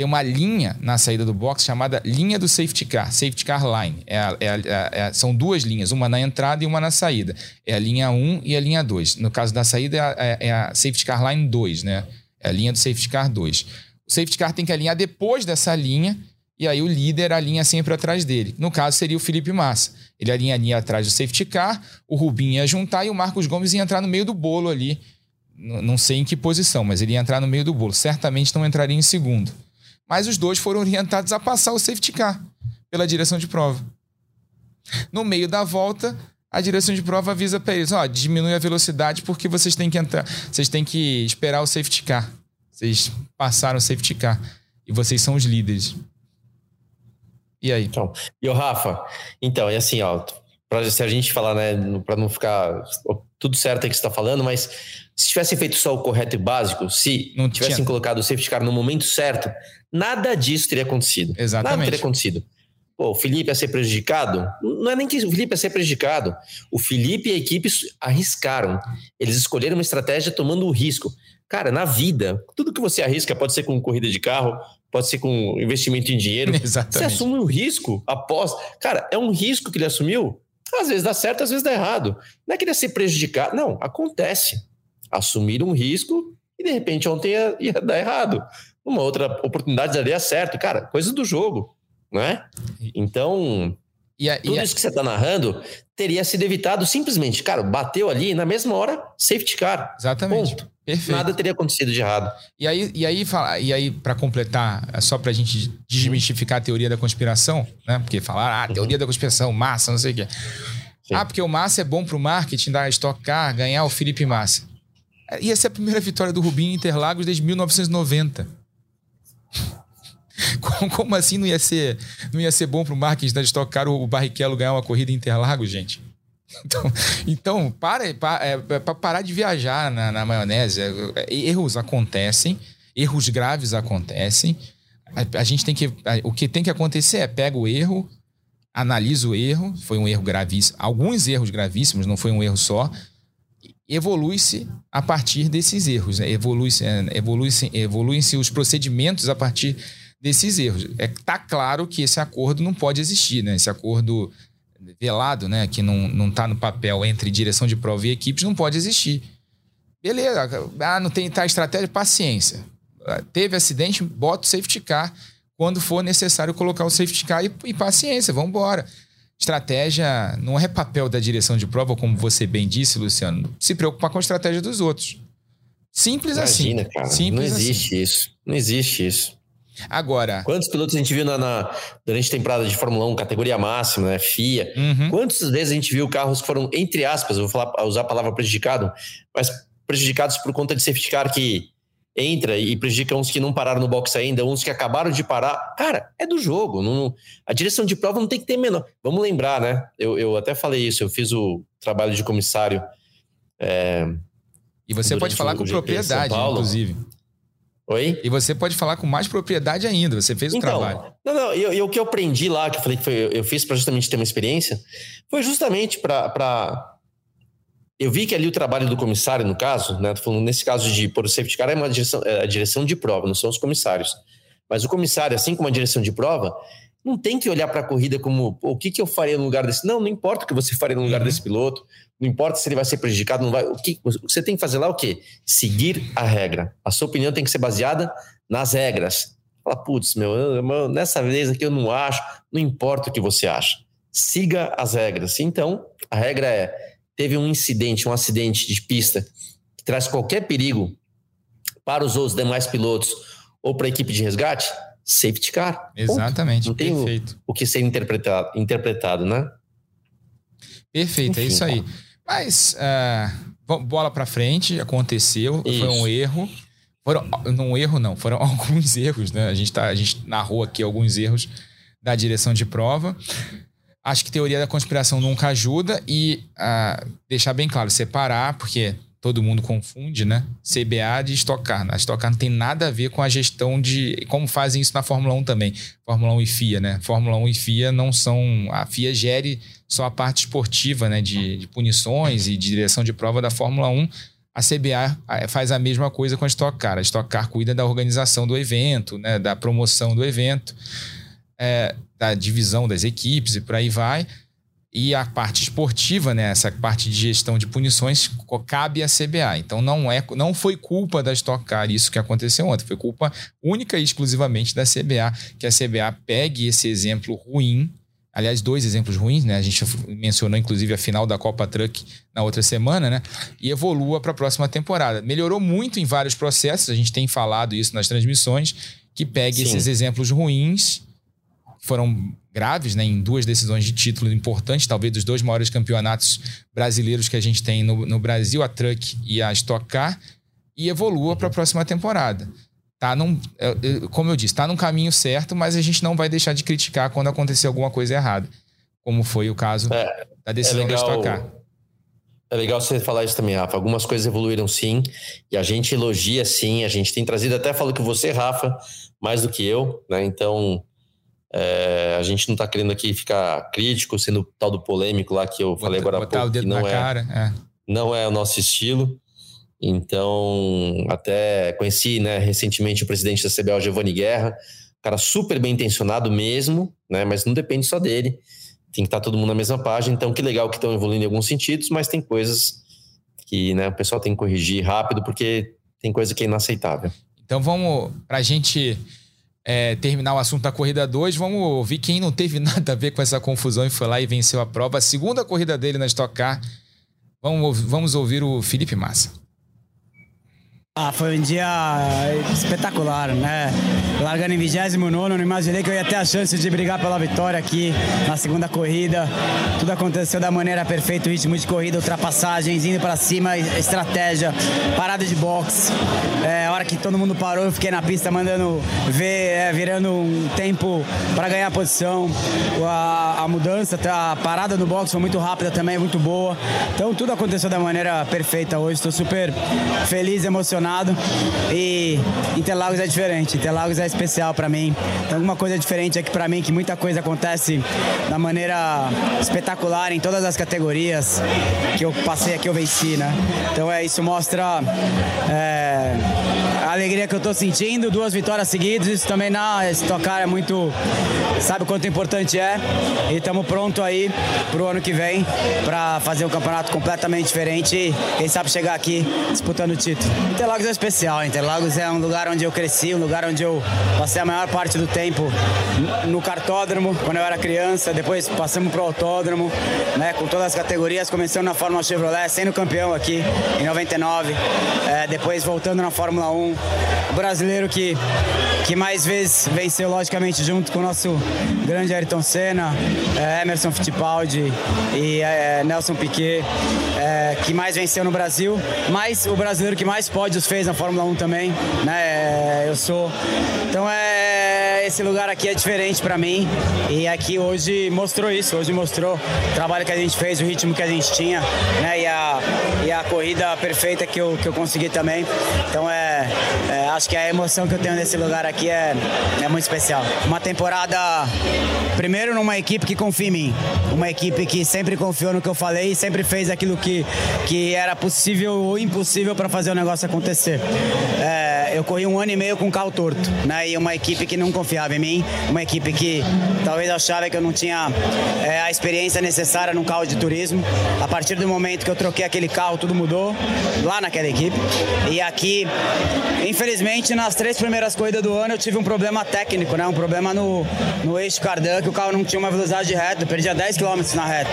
tem uma linha na saída do box chamada linha do safety car, safety car line. É, é, é, é são duas linhas, uma na entrada e uma na saída. É a linha 1 e a linha 2. No caso da saída, é a, é, é a safety car line 2, né? É a linha do safety car 2. O safety car tem que alinhar depois dessa linha e aí o líder alinha sempre atrás dele. No caso, seria o Felipe Massa. Ele alinharia atrás do safety car, o Rubinho ia juntar e o Marcos Gomes ia entrar no meio do bolo ali não sei em que posição, mas ele ia entrar no meio do bolo. Certamente não entraria em segundo. Mas os dois foram orientados a passar o safety car pela direção de prova. No meio da volta, a direção de prova avisa para eles, ó, diminui a velocidade porque vocês têm que entrar, vocês têm que esperar o safety car. Vocês passaram o safety car e vocês são os líderes. E aí? Então, e o Rafa, então, é assim, ó, pra, se a gente falar, né, para não ficar tudo certo aí que você está falando, mas se tivessem feito só o correto e básico, se não tivessem tinha. colocado o safety car no momento certo, nada disso teria acontecido. Exatamente. Nada teria acontecido. Pô, o Felipe ia ser prejudicado? Não é nem que o Felipe ia ser prejudicado. O Felipe e a equipe arriscaram. Eles escolheram uma estratégia tomando o risco. Cara, na vida, tudo que você arrisca pode ser com corrida de carro, pode ser com investimento em dinheiro. Exatamente. Você assume o risco após. Cara, é um risco que ele assumiu. Às vezes dá certo, às vezes dá errado. Não é que ele ia ser prejudicado. Não, acontece. Assumir um risco e de repente ontem ia, ia dar errado. Uma outra oportunidade daria certo. Cara, coisa do jogo né? Então, e a, tudo e a... isso que você está narrando teria sido evitado simplesmente, cara, bateu ali na mesma hora, safety car. Exatamente. Ponto. Perfeito. Nada teria acontecido de errado. E aí, e aí, e aí para completar, é só para a gente desmistificar a teoria da conspiração, né? Porque falar, ah, teoria da conspiração, massa, não sei o quê. Sim. Ah, porque o Massa é bom para o marketing da Stock Car, ganhar o Felipe Massa. Ia ser a primeira vitória do Rubinho em Interlagos desde 1990. Como assim não ia ser, não ia ser bom para o marketing da Stock Car o Barrichello ganhar uma corrida em Interlagos, gente? Então, então para, para, é, é para parar de viajar na, na maionese. É, erros acontecem, erros graves acontecem. A, a, gente tem que. A, o que tem que acontecer é pega o erro, analisa o erro, foi um erro gravíssimo, alguns erros gravíssimos, não foi um erro só. Evolui-se a partir desses erros, né? evolui-se é, evolui evolui os procedimentos a partir desses erros. É tá claro que esse acordo não pode existir, né? Esse acordo velado, né, que não não está no papel entre direção de prova e equipes não pode existir. Beleza, ah, não tem tá estratégia, paciência. Teve acidente, bota o safety car quando for necessário colocar o safety car e, e paciência, vamos embora. Estratégia não é papel da direção de prova, como você bem disse, Luciano. Se preocupar com a estratégia dos outros. Simples Imagina, assim. Cara, Simples não existe assim. isso. Não existe isso. Agora. Quantos pilotos a gente viu na, na, durante a temporada de Fórmula 1, categoria máxima, né? FIA? Uhum. Quantas vezes a gente viu carros que foram, entre aspas, vou falar, usar a palavra prejudicado, mas prejudicados por conta de safety car que entra e prejudica uns que não pararam no box ainda, uns que acabaram de parar. Cara, é do jogo. Não, a direção de prova não tem que ter menor. Vamos lembrar, né? Eu, eu até falei isso, eu fiz o trabalho de comissário. É, e você pode falar com propriedade, inclusive. Oi? E você pode falar com mais propriedade ainda, você fez o então, trabalho. Não, não, e, o que eu aprendi lá, que eu falei que foi, eu fiz para justamente ter uma experiência, foi justamente para. Eu vi que ali o trabalho do comissário, no caso, né? Nesse caso de por safety car, é uma direção, é a direção de prova, não são os comissários. Mas o comissário, assim como a direção de prova, não tem que olhar para a corrida como o que, que eu faria no lugar desse. Não, não importa o que você faria no lugar uhum. desse piloto, não importa se ele vai ser prejudicado, não vai. O que você tem que fazer lá é o quê? Seguir a regra. A sua opinião tem que ser baseada nas regras. Fala, putz, meu, meu, nessa vez aqui eu não acho, não importa o que você acha. Siga as regras. Então, a regra é: teve um incidente, um acidente de pista que traz qualquer perigo para os outros demais pilotos ou para a equipe de resgate, safety car. Exatamente. Não tem perfeito. O, o que ser interpretado, interpretado, né? Perfeito, Enfim, é isso aí. Mas, uh, bola para frente, aconteceu, isso. foi um erro. Foram, não um erro não, foram alguns erros, né? A gente, tá, a gente narrou aqui alguns erros da direção de prova. Acho que teoria da conspiração nunca ajuda e uh, deixar bem claro, separar, porque todo mundo confunde, né? CBA de Stock Car. A Stock Car não tem nada a ver com a gestão de. Como fazem isso na Fórmula 1 também. Fórmula 1 e FIA, né? Fórmula 1 e FIA não são. A FIA gere só a parte esportiva, né? De, de punições e de direção de prova da Fórmula 1. A CBA faz a mesma coisa com a Stock Car. A Stock Car cuida da organização do evento, né? da promoção do evento, é, da divisão das equipes e por aí vai. E a parte esportiva, né, essa parte de gestão de punições, cabe à CBA. Então não é, não foi culpa da Stock Car isso que aconteceu ontem, foi culpa única e exclusivamente da CBA, que a CBA pegue esse exemplo ruim, aliás, dois exemplos ruins, né? A gente mencionou inclusive a final da Copa Truck na outra semana, né? E evolua para a próxima temporada. Melhorou muito em vários processos, a gente tem falado isso nas transmissões, que pegue Sim. esses exemplos ruins foram graves, né, em duas decisões de título importantes, talvez dos dois maiores campeonatos brasileiros que a gente tem no, no Brasil, a Truck e a Stock Car, e evolua para a próxima temporada. Tá num, é, é, como eu disse, está num caminho certo, mas a gente não vai deixar de criticar quando acontecer alguma coisa errada, como foi o caso é, da decisão é legal, da Stock Car. É legal você falar isso também, Rafa. Algumas coisas evoluíram sim, e a gente elogia sim, a gente tem trazido, até falo que você, Rafa, mais do que eu, né? Então, é, a gente não está querendo aqui ficar crítico, sendo tal do polêmico lá que eu falei agora há pouco, que não é, cara, é, não é o nosso estilo. Então, até conheci né, recentemente o presidente da CBL, Giovanni Guerra, cara super bem intencionado mesmo, né, mas não depende só dele. Tem que estar tá todo mundo na mesma página. Então, que legal que estão evoluindo em alguns sentidos, mas tem coisas que né, o pessoal tem que corrigir rápido, porque tem coisa que é inaceitável. Então, vamos, para a gente é, terminar o assunto da corrida 2, vamos ouvir quem não teve nada a ver com essa confusão e foi lá e venceu a prova. A segunda corrida dele na Stock Car. Vamos, vamos ouvir o Felipe Massa. Ah, foi um dia espetacular, né? Largando em 29, não imaginei que eu ia ter a chance de brigar pela vitória aqui na segunda corrida. Tudo aconteceu da maneira perfeita, ritmo de corrida, ultrapassagens, indo para cima, estratégia, parada de boxe. É, a hora que todo mundo parou, eu fiquei na pista mandando ver, é, virando um tempo para ganhar a posição. A, a mudança, a parada no boxe foi muito rápida também, muito boa. Então tudo aconteceu da maneira perfeita hoje. Estou super feliz, emocionado e Interlagos é diferente, Interlagos é especial para mim. Tem alguma coisa diferente aqui para mim que muita coisa acontece da maneira espetacular em todas as categorias que eu passei aqui eu venci, né? Então é isso mostra é, a alegria que eu tô sentindo, duas vitórias seguidas, isso também na estocar é muito sabe o quanto importante é e estamos pronto aí pro ano que vem para fazer um campeonato completamente diferente e quem sabe chegar aqui disputando o título. Interlagos é especial. Interlagos é um lugar onde eu cresci, um lugar onde eu passei a maior parte do tempo no cartódromo, quando eu era criança. Depois passamos pro autódromo, né, com todas as categorias, começando na Fórmula Chevrolet, sendo campeão aqui em 99. É, depois voltando na Fórmula 1. O brasileiro que, que mais vezes venceu, logicamente, junto com o nosso grande Ayrton Senna, é, Emerson Fittipaldi e é, Nelson Piquet, é, que mais venceu no Brasil. Mas o brasileiro que mais pode Vinícius fez na Fórmula 1 também, né? Eu sou. Então é esse lugar aqui é diferente para mim e aqui hoje mostrou isso, hoje mostrou o trabalho que a gente fez, o ritmo que a gente tinha, né? E a, e a corrida perfeita que eu, que eu consegui também. Então é, é acho que a emoção que eu tenho nesse lugar aqui é, é muito especial. Uma temporada primeiro numa equipe que confia em mim, uma equipe que sempre confiou no que eu falei e sempre fez aquilo que, que era possível ou impossível para fazer o negócio acontecer. É, eu corri um ano e meio com um carro torto, né? E uma equipe que não confiava em mim, uma equipe que talvez achava que eu não tinha é, a experiência necessária num carro de turismo. A partir do momento que eu troquei aquele carro, tudo mudou lá naquela equipe. E aqui, infelizmente, nas três primeiras corridas do ano eu tive um problema técnico, né? Um problema no, no eixo cardan, que o carro não tinha uma velocidade de reta, perdia 10 km na reta.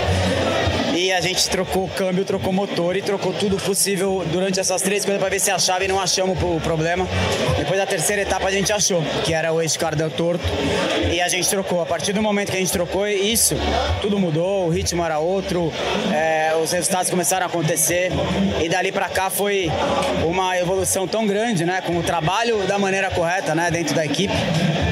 E a gente trocou câmbio, trocou motor e trocou tudo possível durante essas três coisas para ver se achava e não achamos o problema. Depois da terceira etapa a gente achou, que era o eixo cardan torto. E a gente trocou. A partir do momento que a gente trocou, isso, tudo mudou, o ritmo era outro, é, os resultados começaram a acontecer. E dali para cá foi uma evolução tão grande, né? Com o trabalho da maneira correta, né? Dentro da equipe,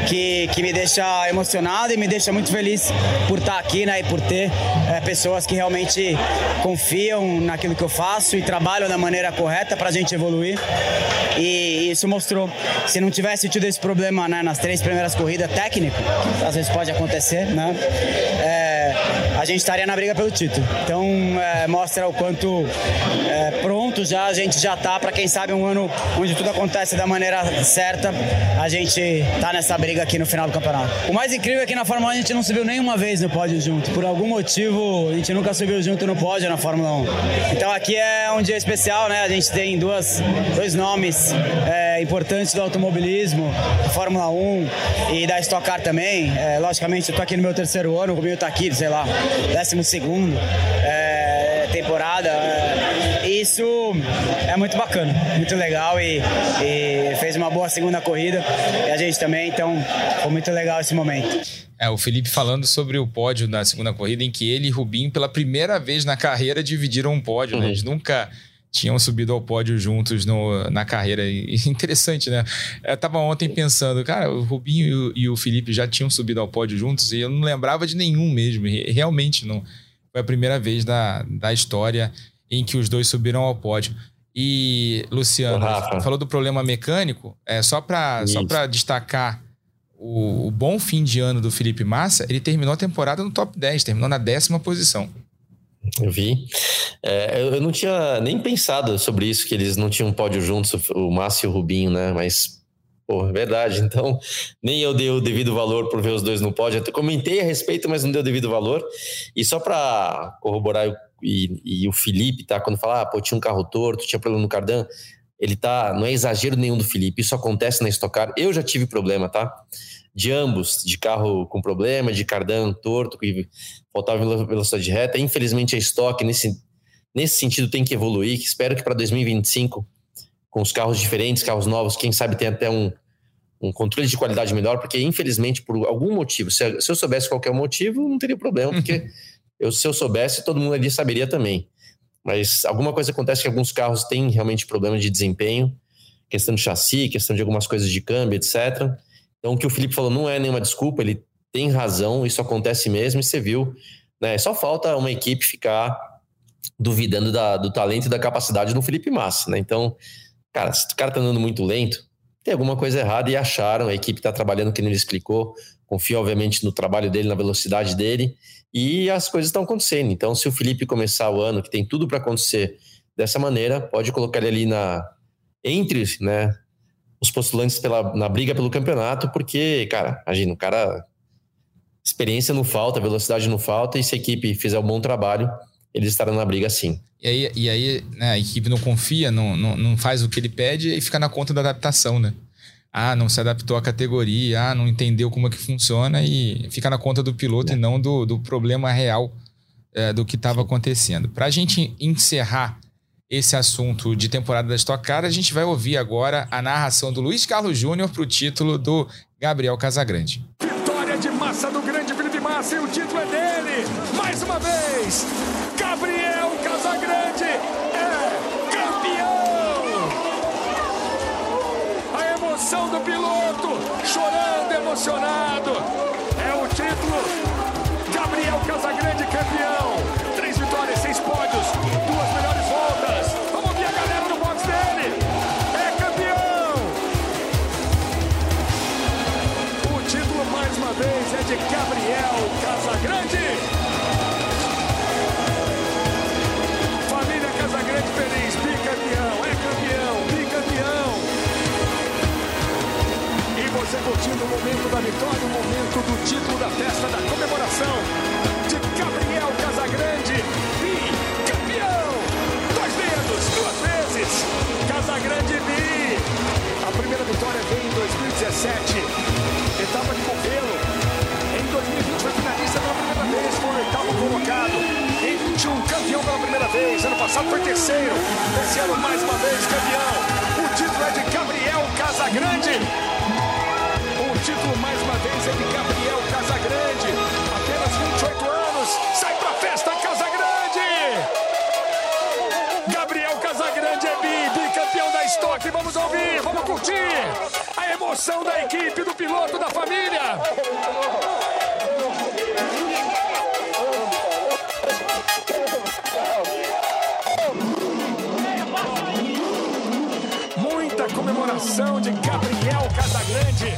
que, que me deixa emocionado e me deixa muito feliz por estar aqui, né? E por ter é, pessoas que realmente confiam naquilo que eu faço e trabalham da maneira correta para a gente evoluir. E isso mostrou. Se não tivesse tido esse problema né, nas três primeiras corridas técnico, às vezes pode acontecer, né? É, a gente estaria na briga pelo título. Então é, mostra o quanto é, pronto já a gente já tá para quem sabe um ano onde tudo acontece da maneira certa, a gente tá nessa briga aqui no final do campeonato. O mais incrível é que na Fórmula 1 a gente não subiu nenhuma vez no pódio junto. Por algum motivo a gente nunca subiu junto no pódio na Fórmula 1. Então aqui é um dia especial, né? A gente tem duas, dois nomes é, importantes do automobilismo, Fórmula 1 e da Stock Car também. É, logicamente eu tô aqui no meu terceiro ano, o Romil tá aqui, sei lá, décimo segundo é, isso é muito bacana, muito legal e, e fez uma boa segunda corrida e a gente também, então foi muito legal esse momento. É, o Felipe falando sobre o pódio na segunda corrida, em que ele e Rubinho, pela primeira vez na carreira, dividiram um pódio. Né? Uhum. Né? Eles nunca tinham subido ao pódio juntos no, na carreira. E, interessante, né? Eu tava ontem pensando, cara, o Rubinho e o, e o, Felipe já tinham subido ao pódio juntos e eu não lembrava de nenhum mesmo. Realmente não. Foi a primeira vez da, da história em que os dois subiram ao pódio. E, Luciano, falou do problema mecânico. É, só para só destacar o, o, bom fim de ano do Felipe Massa, ele terminou a temporada no top 10, terminou na décima posição. Eu vi. É, eu não tinha nem pensado sobre isso, que eles não tinham pódio juntos, o Márcio e o Rubinho, né? Mas, pô, é verdade. Então, nem eu dei o devido valor por ver os dois no pódio. Até comentei a respeito, mas não deu o devido valor. E só para corroborar, e, e, o Felipe, tá? Quando fala, ah, pô, tinha um carro torto, tinha problema no cardan, ele tá. Não é exagero nenhum do Felipe, isso acontece na Stock Car. Eu já tive problema, tá? de ambos, de carro com problema, de cardan torto, que faltava velocidade reta. Infelizmente, a estoque nesse, nesse sentido tem que evoluir. Que espero que para 2025, com os carros diferentes, carros novos, quem sabe tem até um, um controle de qualidade melhor, porque infelizmente, por algum motivo, se, eu soubesse qualquer motivo, não teria problema, porque eu, se eu soubesse, todo mundo ali saberia também. Mas alguma coisa acontece que alguns carros têm realmente problema de desempenho, questão de chassi, questão de algumas coisas de câmbio, etc. Então, o que o Felipe falou não é nenhuma desculpa, ele tem razão, isso acontece mesmo, e você viu, né? Só falta uma equipe ficar duvidando da, do talento e da capacidade do Felipe Massa, né? Então, cara, se o cara tá andando muito lento, tem alguma coisa errada e acharam, a equipe tá trabalhando, que ele explicou, confia obviamente no trabalho dele, na velocidade dele, e as coisas estão acontecendo. Então, se o Felipe começar o ano, que tem tudo para acontecer dessa maneira, pode colocar ele ali na entre, né, os postulantes pela, na briga pelo campeonato, porque, cara, imagina, o cara. Experiência não falta, velocidade não falta, e se a equipe fizer um bom trabalho, eles estarão na briga sim. E aí, e aí né, a equipe não confia, não, não, não faz o que ele pede e fica na conta da adaptação, né? Ah, não se adaptou à categoria, ah, não entendeu como é que funciona e fica na conta do piloto é. e não do, do problema real é, do que estava acontecendo. Para a gente encerrar esse assunto de temporada da Stock Car, a gente vai ouvir agora a narração do Luiz Carlos Júnior para o título do Gabriel Casagrande. Vitória de massa do grande Felipe Massa e o título é dele. Mais uma vez, Gabriel Casagrande é campeão. Emoção do piloto, chorando, emocionado. É o título. Gabriel Casagrande campeão. Três vitórias, seis pódios, duas melhores voltas. Vamos ouvir a galera do box dele. É campeão. O título mais uma vez é de Gabriel Casagrande. Curtindo o momento da vitória, o momento do título da festa da comemoração de Gabriel Casagrande. Casagrande B. A primeira vitória veio em 2017, etapa de Covelo. Em 2020 foi finalista pela primeira vez, foi oitavo colocado. Em 21, campeão pela primeira vez. Ano passado foi terceiro. Esse ano, mais uma vez, campeão. O título é de Gabriel Casagrande. Mais uma vez, é de Gabriel Casagrande. Apenas 28 anos. Sai pra festa, Casagrande! Gabriel Casagrande é bi, campeão da estoque. Vamos ouvir, vamos curtir a emoção da equipe, do piloto, da família. Comemoração de Gabriel Casagrande,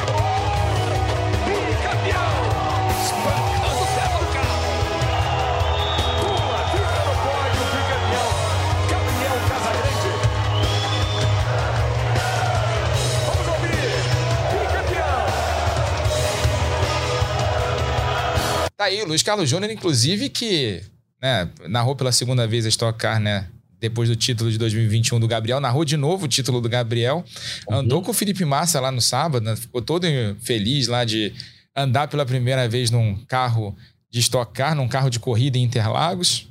Tá aí, o Luiz Carlos Júnior, inclusive, que né, narrou pela segunda vez a Stock Car, né? depois do título de 2021 do Gabriel, narrou de novo o título do Gabriel, uhum. andou com o Felipe Massa lá no sábado, né? ficou todo feliz lá de andar pela primeira vez num carro de estocar, num carro de corrida em Interlagos.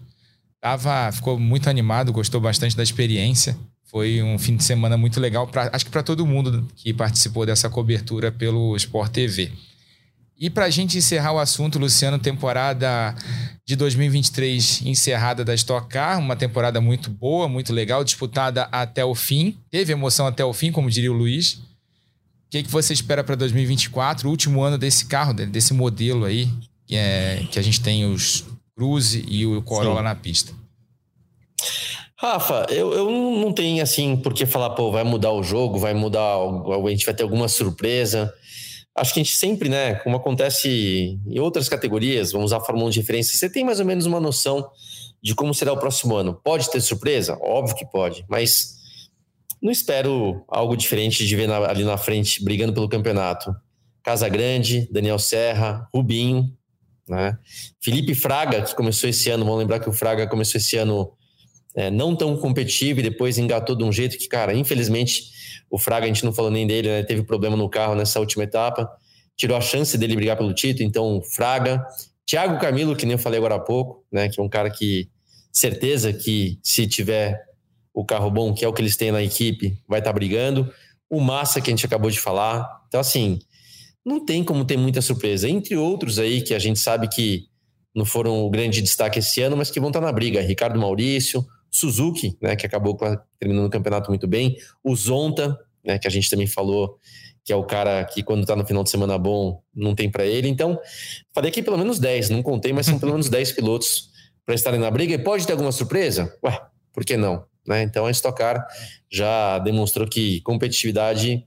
Tava, ficou muito animado, gostou bastante da experiência. Foi um fim de semana muito legal, pra, acho que para todo mundo que participou dessa cobertura pelo Sport TV. E para a gente encerrar o assunto, Luciano, temporada de 2023 encerrada da Stock Car, uma temporada muito boa, muito legal, disputada até o fim. Teve emoção até o fim, como diria o Luiz. O que, que você espera para 2024, o último ano desse carro, desse modelo aí, que, é, que a gente tem os Cruze e o Corolla Sim. na pista? Rafa, eu, eu não tenho assim por que falar, pô, vai mudar o jogo, vai mudar, a gente vai ter alguma surpresa acho que a gente sempre, né, como acontece em outras categorias, vamos usar a Fórmula 1 de referência, você tem mais ou menos uma noção de como será o próximo ano. Pode ter surpresa? Óbvio que pode, mas não espero algo diferente de ver na, ali na frente brigando pelo campeonato. Casa Grande, Daniel Serra, Rubinho, né? Felipe Fraga, que começou esse ano, vamos lembrar que o Fraga começou esse ano é, não tão competitivo e depois engatou de um jeito que, cara, infelizmente o Fraga, a gente não falou nem dele, né? Teve problema no carro nessa última etapa. Tirou a chance dele brigar pelo título. Então, Fraga. Thiago Camilo, que nem eu falei agora há pouco, né? Que é um cara que, certeza que se tiver o carro bom, que é o que eles têm na equipe, vai estar tá brigando. O Massa, que a gente acabou de falar. Então, assim, não tem como ter muita surpresa. Entre outros aí, que a gente sabe que não foram o grande destaque esse ano, mas que vão estar tá na briga. Ricardo Maurício, Suzuki, né, que acabou terminando o campeonato muito bem, o Zonta, né, que a gente também falou que é o cara que quando tá no final de semana bom, não tem para ele. Então, falei aqui pelo menos 10, não contei, mas são pelo menos 10 pilotos para estarem na briga. E pode ter alguma surpresa? Ué, por que não? Né? Então, a Stock Car já demonstrou que competitividade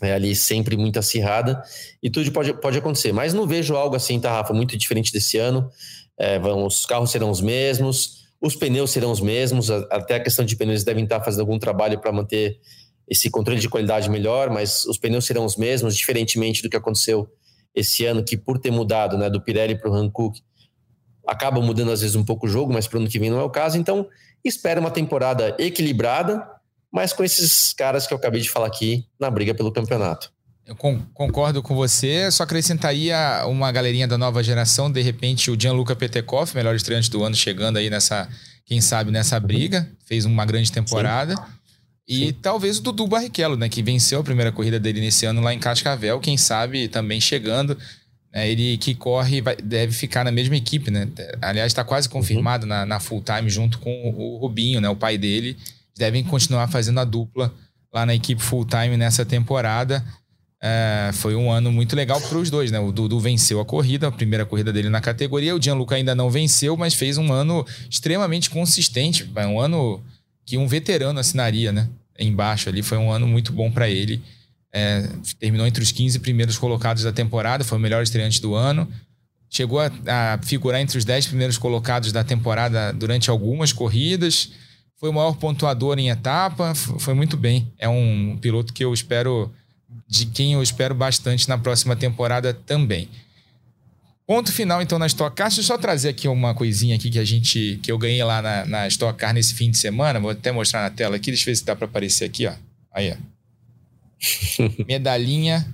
é ali sempre muito acirrada e tudo pode, pode acontecer. Mas não vejo algo assim, tá, Rafa, muito diferente desse ano. É, os carros serão os mesmos, os pneus serão os mesmos, até a questão de pneus devem estar fazendo algum trabalho para manter esse controle de qualidade melhor, mas os pneus serão os mesmos, diferentemente do que aconteceu esse ano, que por ter mudado né, do Pirelli para o Hankook, acaba mudando às vezes um pouco o jogo, mas para o ano que vem não é o caso. Então, espera uma temporada equilibrada, mas com esses caras que eu acabei de falar aqui na briga pelo campeonato. Eu concordo com você, só acrescentaria uma galerinha da nova geração, de repente o Gianluca Petekoff, melhor estreante do ano, chegando aí nessa, quem sabe, nessa briga, fez uma grande temporada. Sim. E Sim. talvez o Dudu Barrichello, né, que venceu a primeira corrida dele nesse ano lá em Cascavel, quem sabe também chegando. É, ele que corre vai, deve ficar na mesma equipe, né? Aliás, está quase uhum. confirmado uhum. na, na full time junto com o Rubinho, né? O pai dele. Devem continuar fazendo a dupla lá na equipe full time nessa temporada. É, foi um ano muito legal para os dois, né? O Dudu venceu a corrida, a primeira corrida dele na categoria. O Gianluca ainda não venceu, mas fez um ano extremamente consistente. Um ano que um veterano assinaria, né? Embaixo ali foi um ano muito bom para ele. É, terminou entre os 15 primeiros colocados da temporada, foi o melhor estreante do ano. Chegou a, a figurar entre os 10 primeiros colocados da temporada durante algumas corridas. Foi o maior pontuador em etapa, foi muito bem. É um piloto que eu espero de quem eu espero bastante na próxima temporada também. Ponto final, então, na Stock Car. Deixa eu só trazer aqui uma coisinha aqui que a gente que eu ganhei lá na, na Stock Car nesse fim de semana. Vou até mostrar na tela aqui. Deixa eu ver se dá para aparecer aqui, ó. Aí, ó. Medalhinha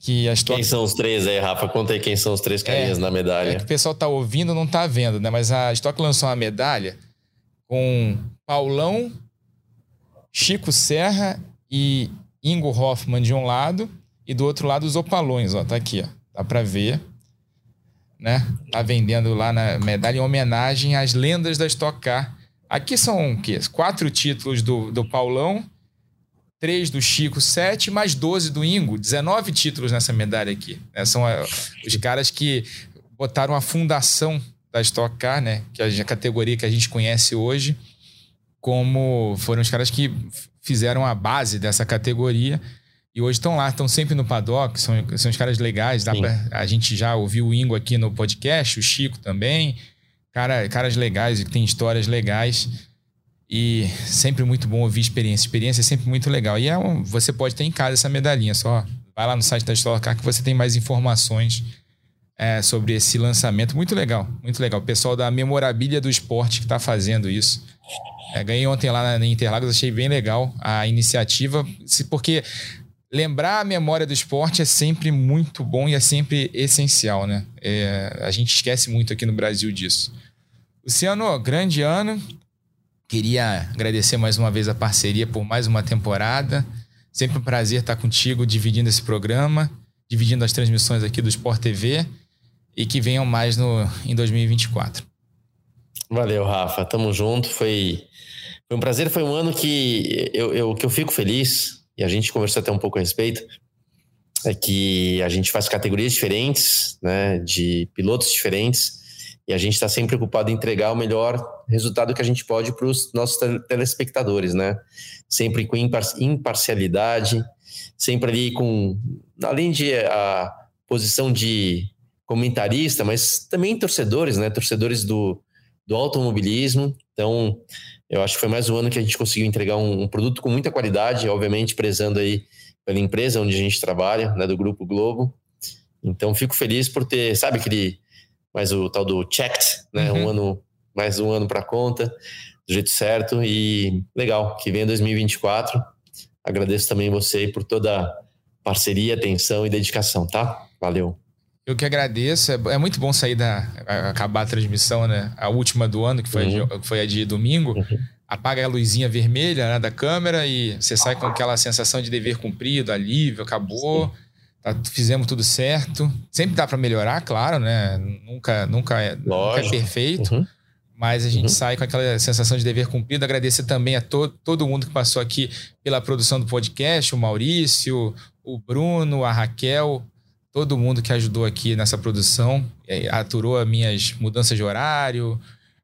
que a Stock... Quem são os três aí, Rafa? Conta aí quem são os três carinhas é, na medalha. É que o pessoal tá ouvindo não tá vendo, né? Mas a Stock lançou uma medalha com Paulão, Chico Serra e Ingo Hoffman de um lado e do outro lado os opalões, ó, tá aqui, ó. Dá para ver, né? Tá vendendo lá na medalha em homenagem às lendas da Stock Car. Aqui são o quê? Quatro títulos do, do Paulão, três do Chico, sete, mais 12 do Ingo, 19 títulos nessa medalha aqui. Né? São é, os caras que botaram a fundação da Stock Car, né? Que é a categoria que a gente conhece hoje, como foram os caras que fizeram a base dessa categoria e hoje estão lá, estão sempre no paddock, são, são os caras legais. Dá pra, a gente já ouviu o Ingo aqui no podcast, o Chico também. Cara, caras legais, que tem histórias legais. E sempre muito bom ouvir experiência. Experiência é sempre muito legal. E é um, você pode ter em casa essa medalhinha, só vai lá no site da Stock Car que você tem mais informações é, sobre esse lançamento. Muito legal, muito legal. O pessoal da Memorabilia do Esporte que está fazendo isso. É, ganhei ontem lá na Interlagos, achei bem legal a iniciativa, porque lembrar a memória do esporte é sempre muito bom e é sempre essencial, né? É, a gente esquece muito aqui no Brasil disso. Luciano, grande ano. Queria agradecer mais uma vez a parceria por mais uma temporada. Sempre um prazer estar contigo dividindo esse programa, dividindo as transmissões aqui do Sport TV e que venham mais no, em 2024. Valeu, Rafa. Tamo junto. Foi, foi um prazer. Foi um ano que eu, eu, que eu fico feliz, e a gente conversou até um pouco a respeito, é que a gente faz categorias diferentes, né, de pilotos diferentes, e a gente está sempre preocupado em entregar o melhor resultado que a gente pode para os nossos telespectadores, né? Sempre com imparcialidade, sempre ali com, além de a posição de comentarista, mas também torcedores, né? Torcedores do, do automobilismo. Então, eu acho que foi mais um ano que a gente conseguiu entregar um, um produto com muita qualidade, obviamente prezando aí pela empresa onde a gente trabalha, né? Do Grupo Globo. Então, fico feliz por ter, sabe, aquele mais o tal do checked, né? Uhum. Um ano, mais um ano para conta, do jeito certo e legal, que venha 2024. Agradeço também você por toda a parceria, atenção e dedicação, tá? Valeu. Eu que agradeço. É, é muito bom sair da. acabar a transmissão, né? A última do ano, que foi, uhum. a, de, foi a de domingo. Uhum. Apaga a luzinha vermelha né, da câmera e você sai com aquela sensação de dever cumprido, alívio, acabou. Tá, fizemos tudo certo. Sempre dá para melhorar, claro, né? Nunca, nunca, é, nunca é perfeito. Uhum. Mas a gente uhum. sai com aquela sensação de dever cumprido. Agradecer também a to todo mundo que passou aqui pela produção do podcast, o Maurício, o Bruno, a Raquel, todo mundo que ajudou aqui nessa produção, aturou as minhas mudanças de horário,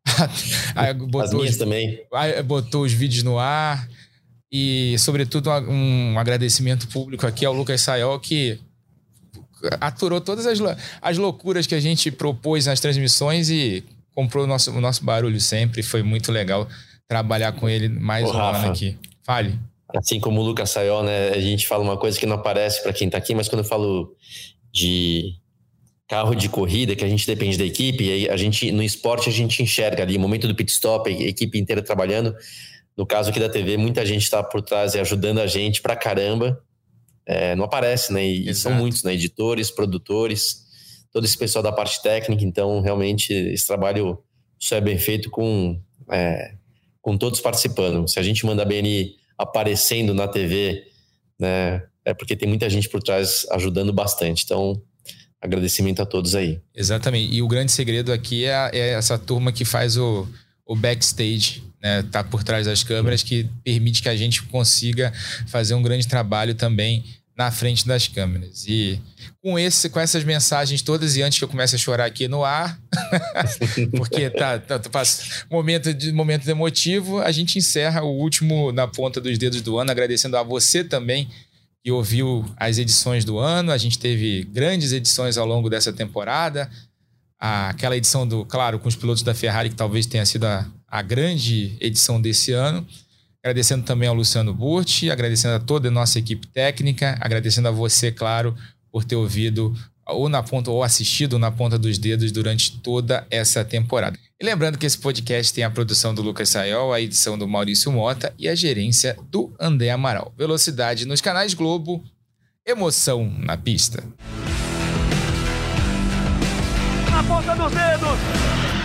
botou as minhas os, também. Botou os vídeos no ar. E, sobretudo, um agradecimento público aqui ao Lucas Sayol, que aturou todas as, as loucuras que a gente propôs nas transmissões e comprou o nosso, o nosso barulho sempre. Foi muito legal trabalhar com ele mais Ô, um Rafa, ano aqui. Fale. Assim como o Lucas Sayol, né? A gente fala uma coisa que não aparece para quem está aqui, mas quando eu falo de carro de corrida, que a gente depende da equipe, a gente no esporte a gente enxerga ali momento do pit stop, a equipe inteira trabalhando. No caso aqui da TV, muita gente está por trás e ajudando a gente pra caramba é, não aparece, né? E são muitos, né? Editores, produtores, todo esse pessoal da parte técnica. Então, realmente, esse trabalho só é bem feito com, é, com todos participando. Se a gente manda a BN aparecendo na TV, né? É porque tem muita gente por trás ajudando bastante. Então, agradecimento a todos aí. Exatamente. E o grande segredo aqui é, é essa turma que faz o, o backstage né, tá por trás das câmeras, que permite que a gente consiga fazer um grande trabalho também na frente das câmeras. E com esse, com essas mensagens todas, e antes que eu comece a chorar aqui no ar, porque tá, tá, tá momento de momento emotivo, a gente encerra o último na ponta dos dedos do ano, agradecendo a você também que ouviu as edições do ano. A gente teve grandes edições ao longo dessa temporada. Aquela edição do, claro, com os pilotos da Ferrari, que talvez tenha sido a, a grande edição desse ano. Agradecendo também ao Luciano Burti, agradecendo a toda a nossa equipe técnica, agradecendo a você, claro, por ter ouvido ou na ponta ou assistido na ponta dos dedos durante toda essa temporada. E lembrando que esse podcast tem a produção do Lucas Sayol, a edição do Maurício Mota e a gerência do André Amaral. Velocidade nos canais Globo, emoção na pista. Na ponta dos dedos.